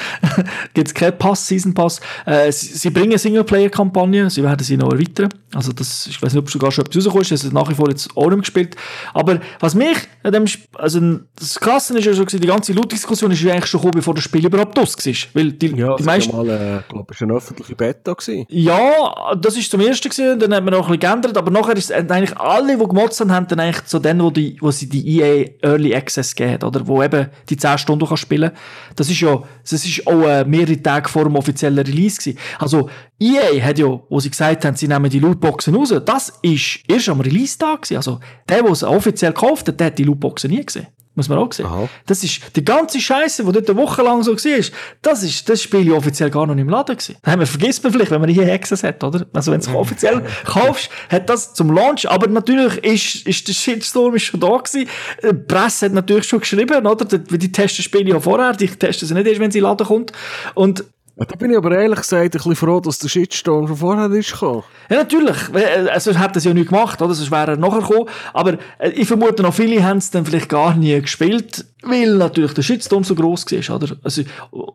Gibt es keinen Pass, Season Pass. Äh, sie, sie bringen Singleplayer-Kampagnen, sie werden sie noch erweitern. Also das, ich weiß nicht, ob sogar schon etwas rausgekommen ist, das hat nach wie vor jetzt auch nicht gespielt. Aber was mich an dem, also das Krasse ist ja schon, die ganze Loot-Diskussion ist ja eigentlich schon gekommen, bevor das Spiel überhaupt aus war. Weil die, Ja, die meisten, war mal, äh, glaube ich, eine öffentliche Beta gewesen. ja, das ist zum ersten gewesen, dann hat man noch ein bisschen geändert, aber nachher ist eigentlich alle, die gemotzt haben, haben dann eigentlich so den, wo, die, wo sie die EA Early Access gegeben oder? Wo eben die 10 Stunden kann spielen Das ist ja, das ist auch äh, mehrere Tage vor dem offiziellen Release gewesen. Also, EA hat ja, wo sie gesagt haben, sie nehmen die Lootboxen raus, das ist erst am Release-Tag. Also, der, der es offiziell gekauft hat, der hat die Lootboxen nie gesehen. Muss man auch sehen. Aha. Das ist die ganze Scheiße, die dort eine Woche lang so war. Das ist das Spiel ja offiziell gar noch nicht im Laden gewesen. Das haben wir, vergisst man vielleicht, wenn man hier Access hat, oder? Also wenn du es offiziell kaufst, hat das zum Launch. Aber natürlich ist, ist der Shitstorm ist schon da gewesen. Die Presse hat natürlich schon geschrieben, oder? Die, die testen Spiele ja vorher. Die testen sie nicht erst, wenn sie in den Laden kommt. Und Da bin ich aber ehrlich gesagt ein bisschen froh, dass der Shitstorm schon vorher ist gekommen. Ja, natürlich. Äh, Sonst hätte es ja nicht gemacht, oder? Sonst wäre er nachher gekommen. Aber äh, ich vermute noch, viele haben es dann vielleicht gar nie gespielt, weil natürlich der Shitstorm so gross war, oder? Also,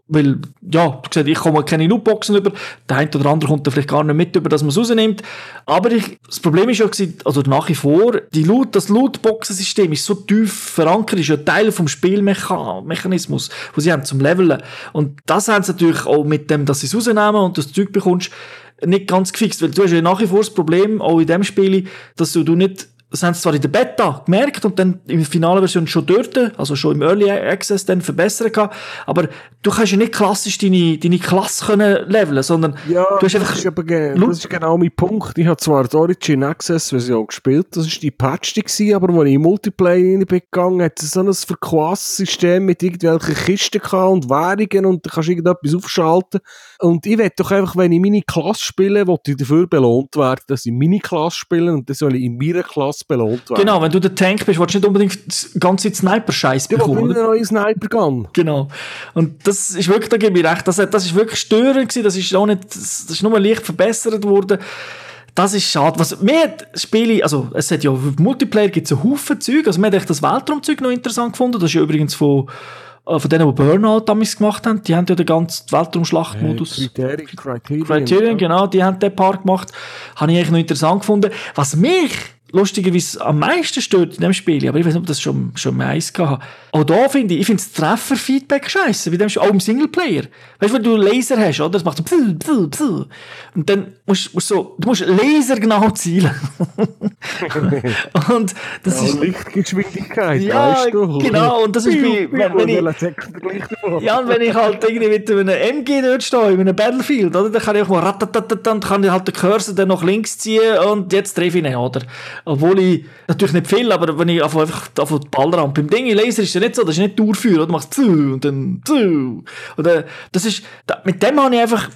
weil, ja, du siehst, ich komme keine Lootboxen über, der eine oder andere kommt da vielleicht gar nicht mit über, dass man es rausnimmt. Aber ich, das Problem ist ja also nach wie vor, die Loot, das Lootboxen-System ist so tief verankert, ist ja Teil vom Spielmechanismus, wo sie haben zum Leveln. Und das haben sie natürlich auch mit dem, dass sie es rausnehmen und das Zeug bekommst, nicht ganz gefixt, weil du hast ja nach wie vor das Problem, auch in dem Spiel, dass du, du nicht, das haben sie zwar in der Beta gemerkt und dann in der finalen Version schon dort, also schon im Early Access dann verbessern kann, aber du kannst ja nicht klassisch deine, deine Klasse können leveln, sondern Ja, du hast das, einfach, ist aber das ist genau mein Punkt. Ich habe zwar die Origin Access Version gespielt, das ist die patchte gewesen, aber als ich in Multiplayer rein bin gegangen, hat es so ein Verquass-System mit irgendwelchen Kisten gehabt und Währungen und da kannst du irgendetwas aufschalten. Und ich will doch einfach, wenn ich meine Klasse spiele, will ich dafür belohnt werden, dass ich meine Klasse spiele und dann soll ich in meiner Klasse belohnt werden. genau, wenn du der Tank bist, willst du nicht unbedingt das ganze Sniper-Scheiß Ich will bekommen, nicht oder? einen neuen Sniper Gun. Genau. Und das ist wirklich, da gebe ich recht, das, das ist wirklich störend gewesen, das ist auch nicht, das ist nur leicht verbessert worden. Das ist schade. Was, mir Spiele, also, es hat ja, Multiplayer gibt es einen Haufen Zeug, also, mir hat echt das Weltraumzeug noch interessant gefunden, das ist ja übrigens von, von denen, die Burnout damals gemacht haben, die haben ja den ganzen Weltraumschlachtmodus. Criterion, Criterion. Criterion, genau, die haben den Part gemacht. Habe ich eigentlich noch interessant gefunden. Was mich lustigerweise am meisten stört in dem Spiel, aber ich weiß nicht, ob das schon, schon meins gehabt Auch da finde ich, ich finde das Trefferfeedback scheiße, bei dem Spiel, auch im Singleplayer. Weißt du, wenn du Laser hast, oder? Das macht so pfl, pfl, pfl. Und dann musst du so, du musst Laser genau zielen. und das Ja, ist, Lichtgeschwindigkeit, Ja, weißt du? genau, und das ist wie- wenn- wenn ich-. Ja, und wenn ich halt irgendwie mit einem MG dort stehe, in einem Battlefield, oder, dann kann ich auch mal ratatatat, dann kann ich halt den Cursor dann nach links ziehen und jetzt treffe ich ihn, oder? Obwohl ich, natürlich nicht viel, aber wenn ich einfach, auf die Ballrampe, beim Ding, Laser ist ja nicht so, das ist nicht Durchführen? Du machst zu und dann zu. Oder, das ist, mit dem habe ich einfach,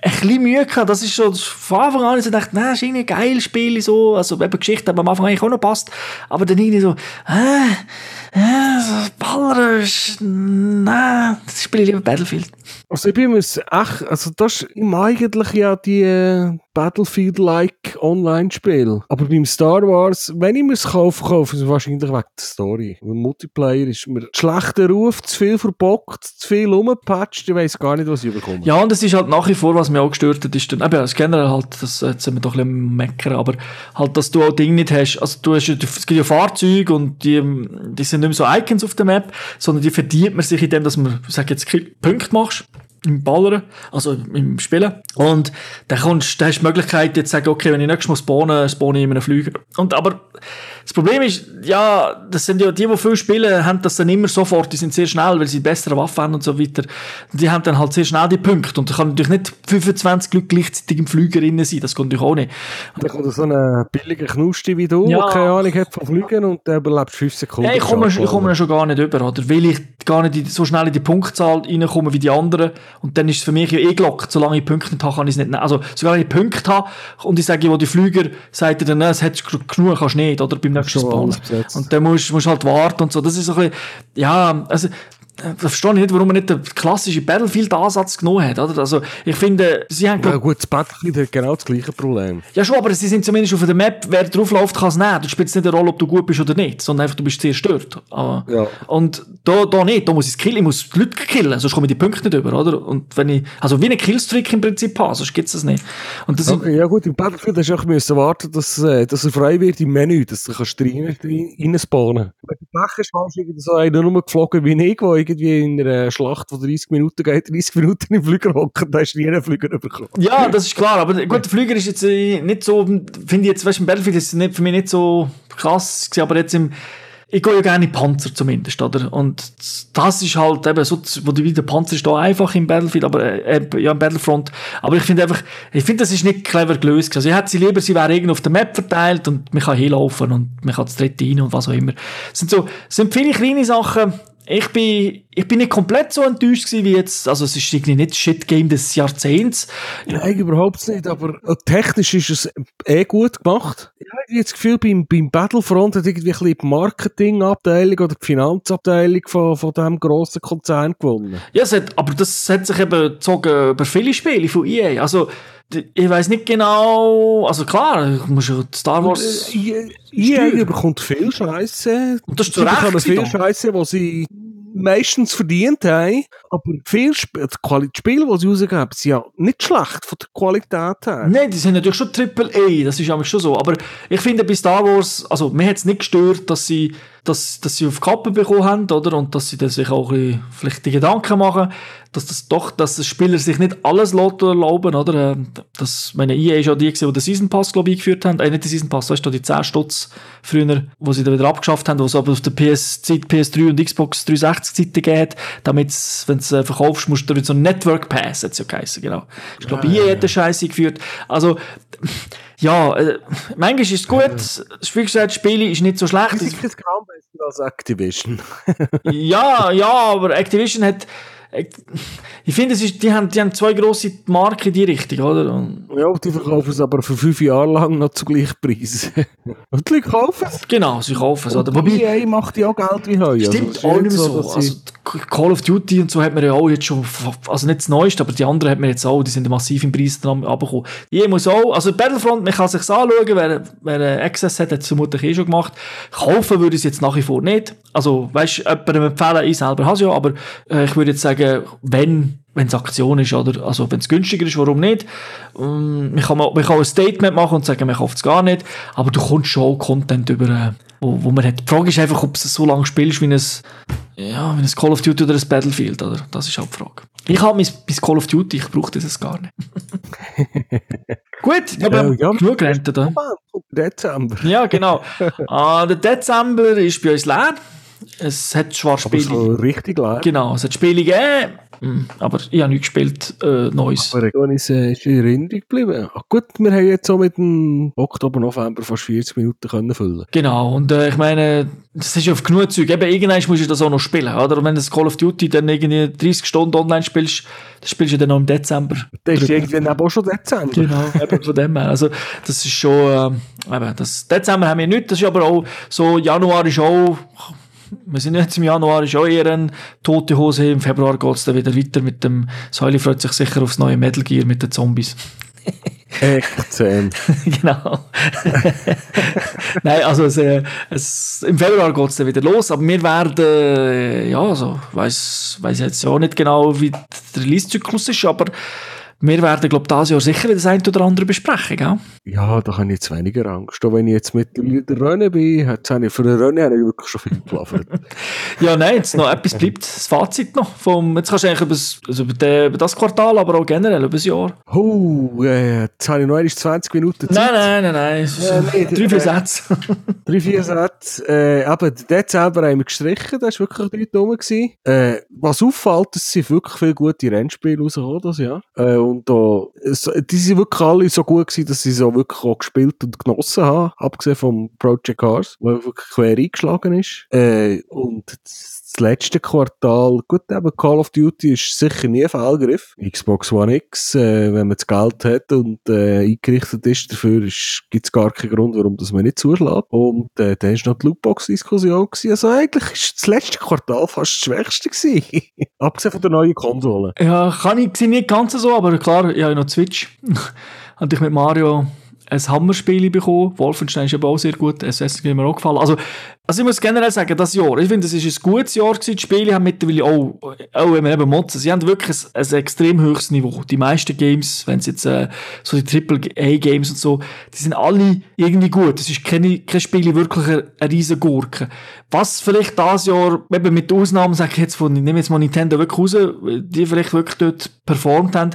ein bisschen Mühe gehabt. Das ist schon von Anfang an so gedacht, nein, ist irgendwie ein geiles Spiel, so. Also, eben Geschichte hat am Anfang eigentlich auch noch passt. Aber dann irgendwie so, äh, äh, Baller ist, nein, das spiele ich lieber Battlefield. Also ich bin mir echt, also das ist eigentlich ja die äh, Battlefield-like Online-Spiel. Aber beim Star Wars, wenn ich mir es kaufe, kaufe ich es wahrscheinlich wegen der Story. Weil Multiplayer ist mir schlechter Ruf, zu viel verbockt, zu viel rumgepatcht, ich weiss gar nicht, was ich bekomme. Ja, und es ist halt nach wie vor, was mir auch gestört hat, ist dann, eben, das generell halt, das, jetzt sind wir doch ein bisschen meckern, aber halt, dass du auch Dinge nicht hast, also du hast es gibt ja Fahrzeuge und die, die sind nicht mehr so Icons auf der Map, sondern die verdient man sich in dem, dass man, sag jetzt, Punkte machst. Im Ballern, also im Spielen. Und dann kommst, dann hast du die Möglichkeit, jetzt zu sagen, okay, wenn ich nächstes Mal spawne, spawne ich in einem Flüger. Und aber, das Problem ist, ja, das sind ja die, die viel spielen, haben das dann immer sofort, die sind sehr schnell, weil sie bessere Waffen haben und so weiter. Und die haben dann halt sehr schnell die Punkte. Und da kann natürlich nicht 25 Leute gleichzeitig im Flüger drin sein, das geht natürlich auch nicht. Dann kommt so ein billiger Knusti wie du, Ja. der keine Ahnung hat von Fliegen und der überlebt 5 Sekunden. Ja, ich komme, ich komme schon gar nicht über, oder? Weil ich gar nicht in- so schnell in die Punktzahl reinkomme wie die anderen. Und dann ist es für mich ja eh gelockt. Solange ich Punkte nicht habe, kann ich es nicht nehmen. Also, sogar wenn ich Punkte habe und ich sage, wo die Flüger, sagt er dann, «Nein, es hat genug, kannst du nicht, oder? Beim nächsten Spawn. Und dann musst, musst halt warten und so. Das ist so ein bisschen, ja, also, verstehe ich nicht, warum man nicht den klassischen Battlefield-Ansatz genommen hat, oder? Also, ich finde, sie haben, Ja gut, das Battlefield hat genau das gleiche Problem. ja schon, aber sie sind zumindest auf der Map, wer draufläuft, kann es nehmen. Du spielst nicht eine Rolle, ob du gut bist oder nicht, sondern einfach, du bist zerstört. Ja. Und da, da nicht, da muss ich es killen, ich muss die Leute killen, sonst komme ich die Punkte nicht über, oder? Und wenn ich, also wie einen Killstreak im Prinzip haben, sonst gibt's das nicht. Und das Okay, ja gut, im Battlefield hast du auch müssen warten, dass, äh, dass er frei wird im Menü, dass du kannst rein, rein, reinspawnen. Wenn du Pech hast, irgendwie so einer nur geflogen wie ich, irgendwie in einer Schlacht, die 30 Minuten geht, 30 Minuten im Flüger hockt, da hast du nie einen Flüger bekommen. Ja, das ist klar, aber gut, der Flüger ist jetzt äh, nicht so, finde ich jetzt, weißt du, im Battlefield ist es nicht, für mich nicht so krass aber jetzt im, ich gehe ja gerne in Panzer zumindest, oder? Und das ist halt eben so, wo du wieder Panzer ist da einfach im Battlefield, aber äh, ja im Battlefront. Aber ich finde einfach, ich finde, das ist nicht clever gelöst. Also ich hätte sie lieber, sie wäre irgendwo auf der Map verteilt und man kann hinlaufen und man kann das dritte rein und was auch immer. Es sind so, es sind viele kleine Sachen. Ich bin, ich bin nicht komplett so enttäuscht gewesen wie jetzt, also es ist irgendwie nicht das Shit-Game des Jahrzehnts. Nein, überhaupt nicht, aber äh, technisch ist es eh gut gemacht. Ich habe jetzt das Gefühl, beim, beim Battlefront hat irgendwie ein bisschen die Marketingabteilung oder die Finanzabteilung von, von diesem grossen Konzern gewonnen. Ja, es hat, aber das hat sich eben gezogen über viele Spiele von EA. Also, ich weiß nicht genau, also klar, ich muss ja Star Wars. Äh, EA bekommt viel Scheiße. Und das ist zu Recht viel. Scheiße, die sie meistens verdient haben. Aber viel Sp die Spiele, die sie rausgeben, sind ja nicht schlecht von der Qualität her. Nein, die sind natürlich schon Triple A, das ist nämlich schon so. Aber ich finde bei Star Wars, also mir hat es nicht gestört, dass sie, dass, dass sie auf die Kappe bekommen haben, oder? Und dass sie dann sich auch ein bisschen, vielleicht die Gedanken machen, dass das doch, dass der Spieler sich nicht alles erlauben, oder? Ähm, Das, meine EA ist ja die, die den Season Pass, glaube ich, eingeführt haben. Äh, nicht den Season Pass, weißt du, die 10 Stutz früher, wo sie dann wieder abgeschafft haben, wo es aber auf der PS-Zeit, PS3 und Xbox 360-Seite geht, damit wenn du es äh, verkaufst, musst du wieder so ein Network Pass, hat es ja geheißen, genau. Ich glaube, EA hat den Scheiß eingeführt. Also, ja, äh, manchmal ist es gut, wie gesagt, Spiele ist nicht so schlecht. Sie sind kein Gramm besser als Activision. ja, ja, aber Activision hat, ich finde, es ist, die haben, die haben zwei grosse Marken in die Richtung, oder? Und Ja, die verkaufen es aber für fünf Jahre lang noch zu gleichen Preis. Und die Leute kaufen es. genau, sie kaufen es, oder? Wobei EA macht ja auch Geld wie heu. stimmt Also, es ist auch nicht mehr so. dass Also, Call of Duty und so hat man ja auch jetzt schon, also nicht das Neueste, aber die anderen hat man jetzt auch, die sind massiv im Preis dann abgekommen. Die muss auch, also Battlefront, man kann sich's anschauen, wer, wer Access hat, hat es vermutlich eh schon gemacht. Kaufen würde ich es jetzt nach wie vor nicht. Also, weißt du, jemandem empfehlen, ich selber habe es ja, aber äh, ich würde jetzt sagen, wenn wenn es Aktion ist, oder, also wenn es günstiger ist, warum nicht? Ähm, man, kann mal, man kann ein Statement machen und sagen, man kauft es gar nicht, aber du kommst schon Content über, äh, wo, wo man hat. Die Frage ist einfach, ob du es so lange spielst wie ein, ja, wie ein Call of Duty oder ein Battlefield, oder? Das ist halt die Frage. Ich habe mein, mein Call of Duty, ich brauche das gar nicht. Gut, habe Ja, ja. genug da. Dezember. Ja, genau. Ah, der Dezember ist bei uns leer. Es hat zwar Spiele... so richtig leer. Genau, es hat Spiele gegeben, hm, aber ich habe nicht gespielt, äh, Neues. Aber so ist äh, ist in Erinnerung geblieben. Ach gut, wir haben jetzt so mit dem Oktober, November fast 40 Minuten können füllen. Genau, und äh, ich meine, das ist ja auf genug Zeug. Eben, irgendwann musst du das auch noch spielen, oder? Und wenn du das Call of Duty dann irgendwie 30 Stunden online spielst, dann spielst du dann noch im Dezember. Das ist irgendwann eben auch schon Dezember. Genau, eben von dem her. Also, das ist schon, ähm, eben, das Dezember haben wir nicht, das ist aber auch, so Januar ist auch, wir sind jetzt im Januar, ist auch eher eine tote Hose. Im Februar geht es dann wieder weiter mit dem, Säule freut sich sicher aufs neue Metal Gear mit den Zombies. Echt zehn. genau. Nein, also es, äh, es, im Februar geht es dann wieder los, aber wir werden, äh, ja, also, weiß weiß jetzt auch nicht genau, wie der Release-Zyklus ist, aber wir werden, glaube ich, dieses Jahr sicher das ein oder andere besprechen, gell? Ja, da habe ich jetzt weniger Angst. Auch wenn ich jetzt mit der Rennen bin, hat's auch nicht- für eine Rennen habe ich wirklich schon viel gelaufen. Ja, nein, jetzt noch etwas bleibt, das Fazit noch. Vom, jetzt kannst du eigentlich über das, also über, den, das Quartal, aber auch generell über das Jahr. oh, äh, jetzt habe ich noch einmal 20 Minuten Zeit. Nein, nein, nein, nein. Ja, nee, drei, vier äh, Sätze. Drei, vier Sätze. Äh, den Dezember haben wir gestrichen, das war wirklich nicht dumm. Gewesen. Äh, was auffällt, es sind wirklich viele gute Rennspiele rausgekommen das Jahr. Äh, und auch, die sind wirklich alle so gut gewesen, dass sie so wirklich auch gespielt und genossen haben, abgesehen vom Project Cars, wo wirklich quer eingeschlagen ist. Äh, und das letzte Quartal, gut, eben Call of Duty ist sicher nie ein Fehlgriff. Xbox One X, äh, wenn man das Geld hat und äh, eingerichtet ist, dafür gibt es gar keinen Grund, warum das man nicht zuschlägt. Und äh, dann ist noch die Lootbox-Diskussion. Also eigentlich ist das letzte Quartal fast das schwächste. Abgesehen von der neuen Konsole. Ja, kann ich nicht ganz so, aber klar, ich habe noch Switch. Hatte ich mit Mario ein Hammerspiel bekommen. Wolfenstein ist aber auch sehr gut. Assassin's Creed mir auch gefallen. Also, also ich muss generell sagen, das Jahr, ich finde, es ist ein gutes Jahr gewesen. Die Spiele haben mittlerweile auch, auch wenn wir eben motzen, sie haben wirklich ein, ein extrem höchstes Niveau. Die meisten Games, wenn es jetzt äh, so die Triple-A-Games und so, die sind alle irgendwie gut. Es ist keine, kein Spiel wirklich eine, eine riesen Gurke. Was vielleicht das Jahr, eben mit Ausnahmen, sage ich jetzt von, ich nehme jetzt mal Nintendo wirklich raus, die vielleicht wirklich dort performt haben,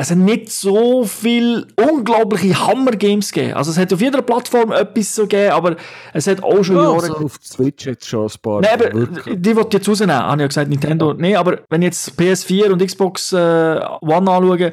es hat nicht so viel unglaubliche Hammer-Games gegeben. Also es hat auf jeder Plattform etwas so gegeben, aber es hat auch schon Ja, Jahre... also auf Switch jetzt schon ein paar. Nein, aber wirklich. die wollte jetzt rausnehmen, habe ich ja gesagt, Nintendo. Nein, aber wenn ich jetzt PS4 und Xbox äh, One anschaue,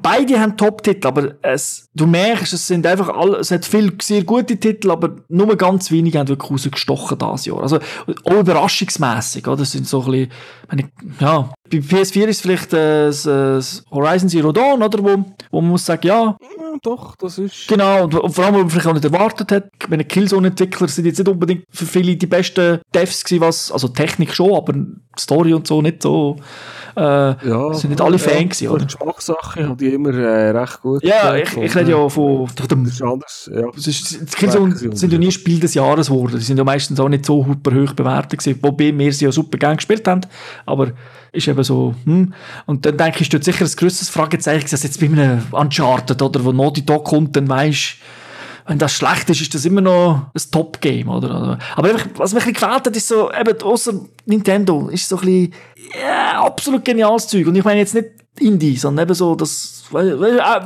beide haben Top-Titel, aber es, du merkst, es sind einfach alle, es hat viele sehr gute Titel, aber nur ganz wenige haben wirklich rausgestochen dieses Jahr. Also, auch überraschungsmässig, oder? Das sind so ein bisschen, ich, ja, bei PS4 ist vielleicht äh, das, äh, das Horizon Zero Dawn, oder? Wo, wo man muss sagen, ja, Ja, doch, das ist. Genau, und, und vor allem, was man vielleicht auch nicht erwartet hat. Ich meine, Killzone-Entwickler sind jetzt nicht unbedingt für viele die besten Devs gewesen, was, also Technik schon, aber Story und so nicht so, äh, Ja, sind nicht alle ja, Fan gewesen, von oder? der Geschmackssache habe ich immer äh, recht gut. Ja, ich, ich rede ja von, dem, Das ist anders, ja. es ist, die Killzone sind ja nie Spiel des Jahres geworden. Die sind ja meistens auch nicht so super hoch bewertet gewesen. Wobei wir sie ja super gern gespielt haben. Aber ist eben so, hm. Und dann denke ich, ist dort sicher ein grösseres Fragezeichen, dass jetzt bei einem Uncharted oder wo Naughty Dog kommt, dann weisst wenn das schlecht ist, ist das immer noch ein Top-Game, oder? Aber einfach, was mir ein bisschen gefällt hat, ist so, eben, ausser Nintendo, ist so ein bisschen, ja, absolut geniales Zeug. Und ich meine jetzt nicht Indie, sondern eben so, das, äh,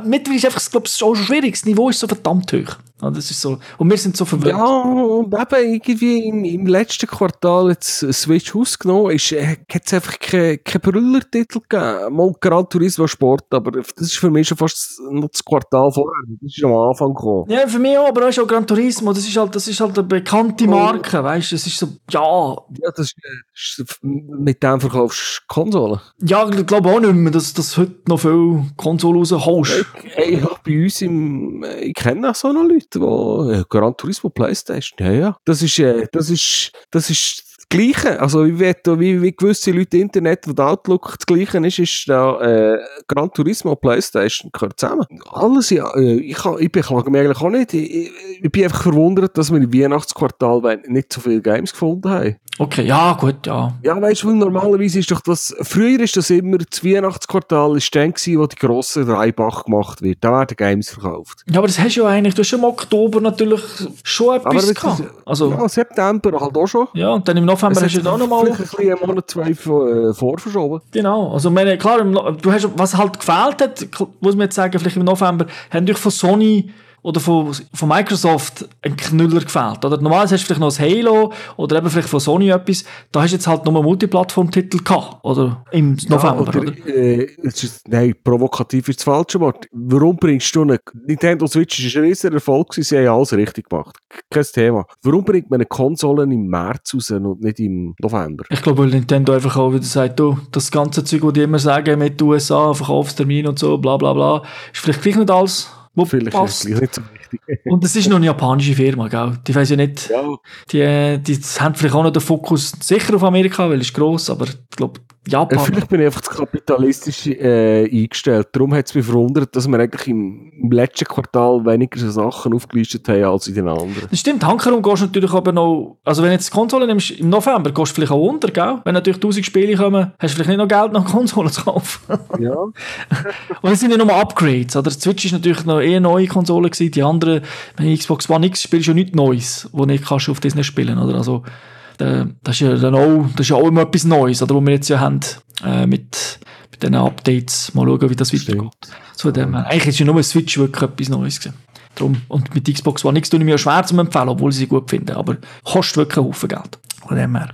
mittlerweile ist einfach, ich glaube, ist auch schwierig. Das Niveau ist so verdammt hoch. Ja, das ist so, und wir sind so verwirrt. Ja, und eben irgendwie im, im letzten Quartal jetzt Switch ausgenommen, ist, äh, hat es einfach keine keine Brüllertitel gegeben. Mal Gran Turismo Sport, aber das ist für mich schon fast noch das Quartal vorher. Das ist am Anfang gekommen. Ja, für mich auch, aber auch schon Gran Turismo, das ist halt, das ist halt eine bekannte Marke, weißt du, das ist so, ja, Ja, das ist, äh, mit dem verkaufst du Konsolen. ja, ich glaube auch nicht mehr, dass, dass heute noch viel Konsolen rausholst. Ich hab bei uns im, äh, ich kenne auch so noch Leute, die äh, Gran Turismo Playstation, ja, ja. Das ist, äh, das ist, das ist das Gleiche. Also, wie, wie, wie, gewisse Leute im Internet, wo der Outlook das Gleiche ist, ist da, äh, Gran Turismo Playstation gehört zusammen. Alles, ja, äh, ich, ich beklage mich eigentlich auch nicht. Ich, ich, bin einfach verwundert, dass wir im Weihnachtsquartal nicht so viele Games gefunden haben. Okay, ja, gut, ja. Ja, weißt du, normalerweise ist doch das, früher ist das immer, das Weihnachtsquartal ist dann gewesen, wo die grosse Reibach gemacht wird. Da werden Games verkauft. Ja, aber das hast du ja eigentlich, du hast schon im Oktober natürlich schon etwas Aber gehabt. Also, ja. Ja, September halt auch schon. und dann im November hast du auch nochmal, vielleicht ein bisschen einen Monat, zwei äh, vorverschoben. genau, also, meine, klar, du hast, was halt gefehlt hat, muss man jetzt sagen, vielleicht im November, haben durch von Sony oder von, von Microsoft ein Knüller gefehlt, oder? Normalerweise hast du vielleicht noch ein Halo, oder eben vielleicht von Sony etwas, da hast du jetzt halt nur Multiplattform-Titel gehabt, oder? Im November, ja, oder? oder, äh, ist, nein, provokativ ist das falsche Wort. Warum bringst du eine, Nintendo Switch ist ein riesiger Erfolg gewesen, sie haben alles richtig gemacht. Kein Thema. Warum bringt man eine Konsole im März raus und nicht im November? Ich glaube, weil Nintendo einfach auch wieder sagt, du, das ganze Zeug, was die immer sagen mit USA, Verkaufstermin und so, bla bla bla, ist vielleicht gleich nicht alles, Vielleicht ist passt. es nicht so wichtig. Und das ist noch eine japanische Firma, gell? Die weiß ja nicht, ja, die, die haben vielleicht auch noch den Fokus sicher auf Amerika, weil es ist gross, aber ich glaube, Äh, Japan. Vielleicht bin ich einfach zu kapitalistisch äh, eingestellt. Darum hat es mich verwundert, dass wir eigentlich im, im letzten Quartal weniger so Sachen aufgelistet haben als in den anderen. Das stimmt, Hankerum gehst du natürlich aber noch, also wenn du jetzt die Konsole nimmst, im November gehst du vielleicht auch unter, gell? Wenn natürlich 1000 Spiele kommen, hast du vielleicht nicht noch Geld, noch Konsolen zu kaufen. Ja. Und es sind ja nur Upgrades, oder? Die Switch ist natürlich noch eher eine neue Konsole gewesen, die andere, wenn Xbox One X spielst, ja nichts Neues, wo nicht kannst du auf Disney spielen, oder? Also, äh, das ist ja dann auch, das ist ja auch immer etwas Neues, oder? Wo wir jetzt ja haben, äh, mit, mit diesen Updates, mal schauen, wie das weitergeht. So, dem, her. eigentlich ist ja nur eine Switch wirklich etwas Neues gewesen. Drum, und mit Xbox One X tue ich mir ja schwer zu empfehlen, obwohl ich sie gut finde, aber kostet wirklich einen Haufen Geld. Von dem her.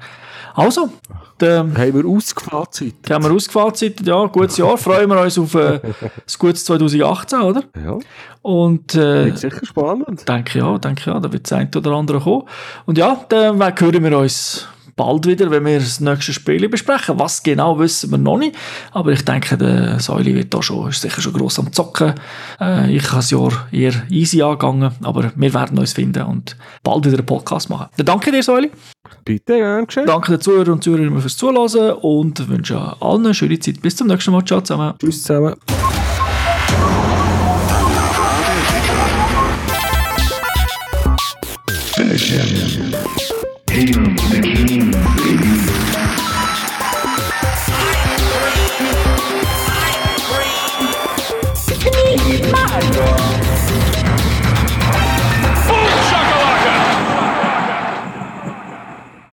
Also, dann haben wir Ausgefallzeit. Haben wir Ausgefallzeit, ja, gutes Jahr. Freuen wir uns auf äh, das gutes 2018, oder? Ja. Und, äh, wird sicher spannend. Denke ja, denke ja, da wird das eine oder andere kommen. Und ja, dann hören wir uns bald wieder, wenn wir das nächste Spiel besprechen. Was genau wissen wir noch nicht. Aber ich denke, der Säuli wird da schon, ist sicher schon gross am Zocken. Äh, ich habe das Jahr eher easy angegangen, aber wir werden uns finden und bald wieder einen Podcast machen. Dann danke dir, Säuli. Bitte, gern geschehen. Danke den Zuhörern und Zuhörern fürs Zuhören und wünsche allen eine schöne Zeit. Bis zum nächsten Mal. Ciao zusammen. Tschüss zusammen. Finish him.